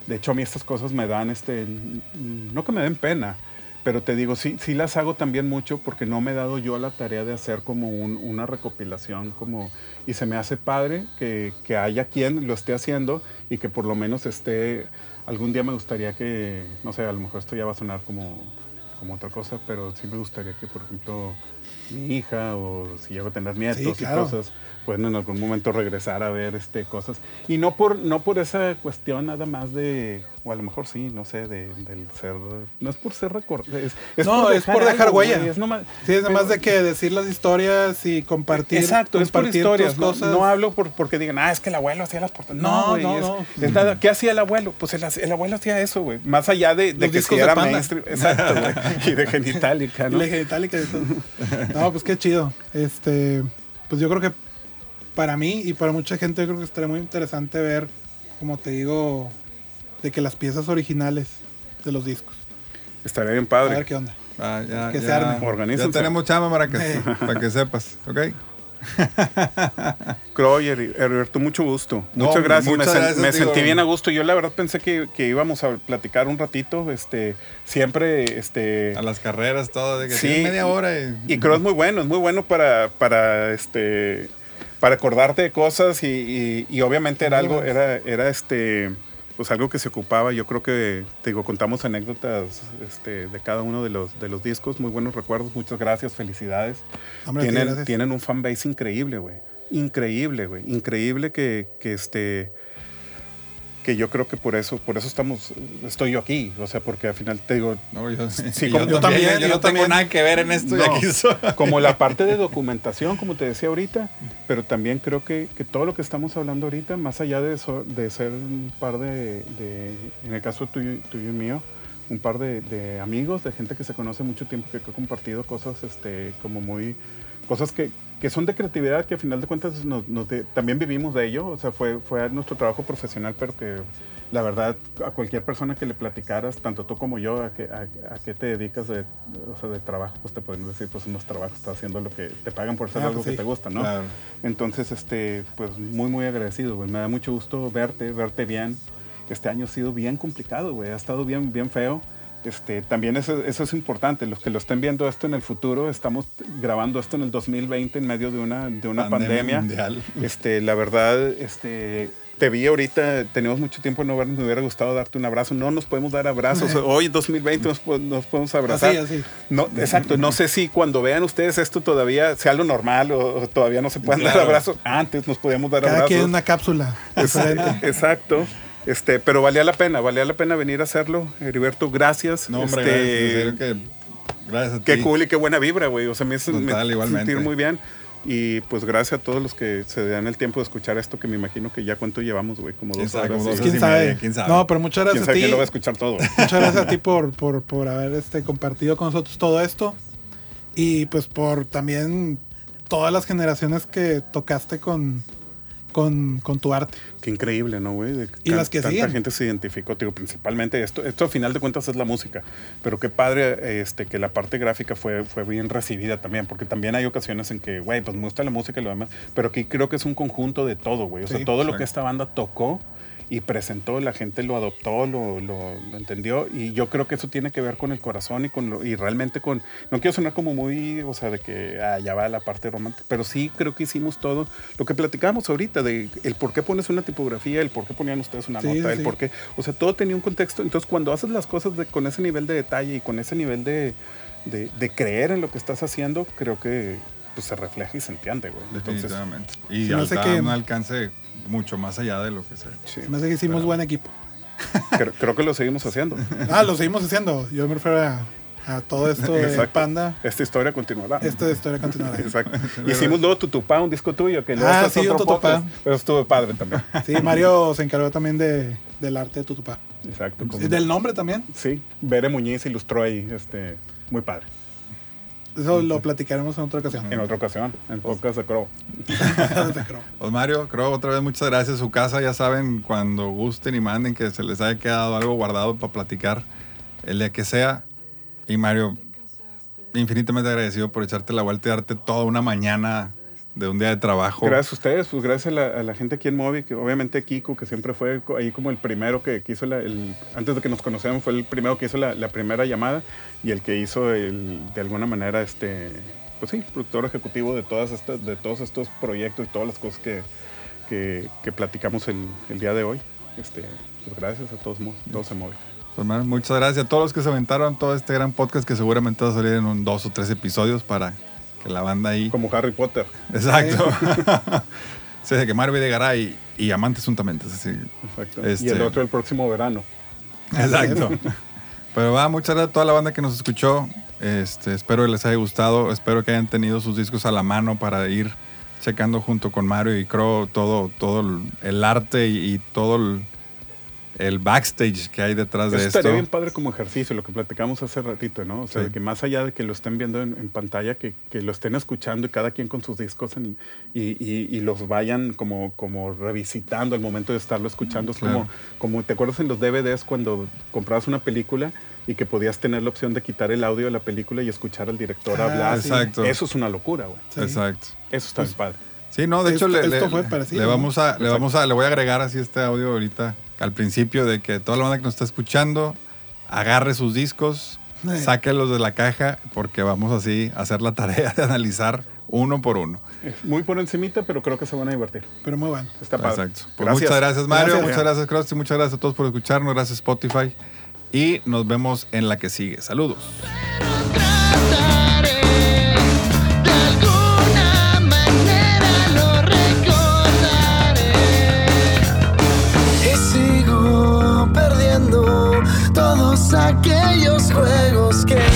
De hecho, a mí estas cosas me dan, este, no que me den pena, pero te digo, sí, sí las hago también mucho porque no me he dado yo la tarea de hacer como un- una recopilación como y se me hace padre que, que haya quien lo esté haciendo y que por lo menos esté algún día me gustaría que no sé a lo mejor esto ya va a sonar como como otra cosa pero sí me gustaría que por ejemplo mi hija o si llego a tener nietos claro. y cosas pueden en algún momento regresar a ver este cosas y no por no por esa cuestión nada más de o a lo mejor sí no sé de, del ser no es por ser recordado es, es No, es por dejar algo, huella. es nomás- Sí, es nada más pero- de que decir las historias y compartir. Exacto, es por compartir historias. No, cosas. no hablo por, porque digan, ah, es que el abuelo hacía las portadas. No, No, güey. no, no. nada. ¿Qué hacía el abuelo? Pues el, el abuelo hacía eso, güey. Más allá de, de que si de era mainstream. Exacto, güey. *laughs* Y de genitalica, Y ¿no? *laughs* la genitalica y todo. No, pues qué chido. Este, pues yo creo que para mí y para mucha gente yo creo que estaría muy interesante ver, como te digo, de que las piezas originales de los discos. Estaría bien A padre. ver qué onda. Ah, ya, Que se arme. Ya tenemos chama para que, Eh. *laughs* para que sepas, ¿ok? *laughs* Croy, Heri- Heriberto, mucho gusto. No, muchas gracias. muchas me sen- sentí bien a gusto. Yo la verdad pensé que, que íbamos a platicar un ratito. Este, siempre, este. A las carreras, todo, de que Sí, media hora. Y, Y creo es muy bueno, es muy bueno para, para este para acordarte de cosas y, y- y obviamente era algo, era, era este pues algo que se ocupaba. Yo creo que te digo, contamos anécdotas este, de cada uno de los, de los discos, muy buenos recuerdos, muchas gracias, felicidades. Hombre, tienen, gracias. tienen un fanbase increíble, güey. Increíble, güey. Increíble que, que este que yo creo que por eso, por eso estamos, estoy yo aquí. O sea, porque al final te digo, No, yo, Sí, *laughs* como- yo yo también, yo, yo no tengo nada que ver en esto y aquí soy. *laughs* como la parte de documentación, como te decía ahorita, pero también creo que, que todo lo que estamos hablando ahorita, más allá de, eso, de ser un par de, de- en el caso tuyo, tuyo y mío, un par de, de amigos, de gente que se conoce mucho tiempo, que ha compartido cosas este, como muy, cosas que, que son de creatividad, que a final de cuentas nos- nos de- también vivimos de ello, o sea, fue, fue nuestro trabajo profesional, pero que la verdad a cualquier persona que le platicaras, tanto tú como yo, a, qué- a, a qué te dedicas de, o sea, de trabajo, pues te pueden decir, pues unos trabajos, estás haciendo lo que te pagan por hacer Ah, algo pues sí. que te gusta, ¿no? Claro. Entonces, este, pues muy, muy agradecido, güey. Me da mucho gusto verte, verte bien. Este año ha sido bien complicado, güey. Ha estado bien, bien feo. Este, también eso, eso es importante. Los que lo estén viendo esto en el futuro, estamos grabando esto en el 2020 en medio de una, de una Pandemia pandemia. mundial. Este, la verdad, este, te vi ahorita, tenemos mucho tiempo no vernos, me hubiera gustado darte un abrazo. No nos podemos dar abrazos. *laughs* Hoy, 2020, nos, nos podemos abrazar. Así, así. No, exacto, no sé si cuando vean ustedes esto todavía sea lo normal o, o todavía no se puedan dar abrazos. Antes nos podíamos dar Cada abrazos. quien una cápsula. Exacto. Este, pero valía la pena, valía la pena venir a hacerlo. Heriberto, gracias. No, hombre, Este, gracias, que, gracias a ti. Qué cool y qué buena vibra, güey. O sea, me hizo me Total, sentir muy bien. Y pues gracias a todos los que se dan el tiempo de escuchar esto, que me imagino que ya cuánto llevamos, güey, como ¿Quién dos horas. Como dos. ¿Quién sabe? media, quién sabe. No, pero muchas ¿Quién gracias a sabe ti. quién lo va a escuchar todo? Muchas gracias a ti por, por, por haber este, compartido con nosotros todo esto. Y pues por también todas las generaciones que tocaste con, con, con tu arte. Qué increíble, ¿no, güey? Y las que tanta siguen. gente se identificó, digo, principalmente esto, esto al final de cuentas es la música, pero qué padre este, que la parte gráfica fue, fue bien recibida también, porque también hay ocasiones en que, güey, pues me gusta la música y lo demás, pero aquí creo que es un conjunto de todo, güey, o sea, Sí, todo lo que esta banda tocó y presentó, la gente lo adoptó, lo, lo- lo entendió y yo creo que eso tiene que ver con el corazón y con lo, y realmente con, no quiero sonar como muy, o sea, de que ah, ya va la parte romántica, pero sí creo que hicimos todo lo que platicamos ahorita de el por qué pones una tipografía, el por qué ponían ustedes una Sí, nota, sí, el por qué, o sea, todo tenía un contexto, entonces cuando haces las cosas de- con ese nivel de detalle y con ese nivel de, de, de creer en lo que estás haciendo, creo que pues, se refleja y se entiende, güey. Entonces, Definitivamente. Y me hace alta que- un alcance mucho más allá de lo que sea. sí, Se me hace que hicimos buen equipo. *laughs* creo, creo que lo seguimos haciendo. *laughs* Ah, lo seguimos haciendo. Yo me refiero a, a todo esto de Exacto. Panda. Esta historia continuará. Esta historia continuará. *laughs* Exacto. Hicimos luego Tutupá, un disco tuyo, que luego Ah, es sí, otro un Tutupá. podcast, Pero estuvo padre también. Sí, Mario se encargó también de, del arte de Tutupá. Exacto. Y Del nombre también. Sí, Bere Muñiz ilustró ahí, este, muy padre. Eso lo platicaremos en otra ocasión. En otra ocasión, en podcast *laughs* de Crow. Pues Mario, creo otra vez muchas gracias. Su casa, ya saben, cuando gusten y manden que se les haya quedado algo guardado para platicar el día que sea. Y Mario, infinitamente agradecido por echarte la vuelta y darte toda una mañana de un día de trabajo. Gracias a ustedes, pues gracias a la, a la gente aquí en Movi, que obviamente Kiko, que siempre fue ahí como el primero que, que hizo la, el, antes de que nos conocieran, fue el primero que hizo la, la primera llamada y el que hizo el, de alguna manera, este, pues sí, productor ejecutivo de todas estas, de todos estos proyectos y todas las cosas que, que, que platicamos el, el día de hoy. Este, pues gracias a todos, todos en Movi. Pues, man, muchas gracias a todos los que se aventaron todo este gran podcast que seguramente va a salir en un dos o tres episodios para que la banda ahí. Como Harry Potter. Exacto. sí, *laughs* de que Mario Videgaray y, y Amantes Juntamente. así. Exacto. Este- Y el otro el próximo verano. Exacto. *laughs* Pero va, muchas gracias a toda la banda que nos escuchó. Este, espero que les haya gustado. Espero que hayan tenido sus discos a la mano para ir checando junto con Mario y Crow todo, todo el, el arte y, y todo el, el backstage que hay detrás de Eso esto. estaría bien padre como ejercicio, lo que platicamos hace ratito, ¿no? O sea, Sí. de que más allá de que lo estén viendo en, en pantalla, que, que lo estén escuchando y cada quien con sus discos en- y, y- y los vayan como, como revisitando al momento de estarlo escuchando. Es Claro. como, como, ¿te acuerdas en los DVDs cuando comprabas una película y que podías tener la opción de quitar el audio de la película y escuchar al director Ah, hablar? Exacto. Eso es una locura, güey. Sí. Exacto. Eso está bien padre. Sí, no, de hecho le, esto le- fue parecido, le vamos a, le vamos a, le voy a agregar así este audio ahorita al principio de que toda la banda que nos está escuchando agarre sus discos, Eh. sáquelos de la caja porque vamos así a hacer la tarea de analizar uno por uno. Es muy por encimita, pero creo que se van a divertir. Pero muy bueno. Está padre. Exacto. Pues muchas gracias Mario, Gracias. muchas gracias Krusty, muchas gracias a todos por escucharnos, gracias Spotify y nos vemos en la que sigue. Saludos. todos aquellos juegos que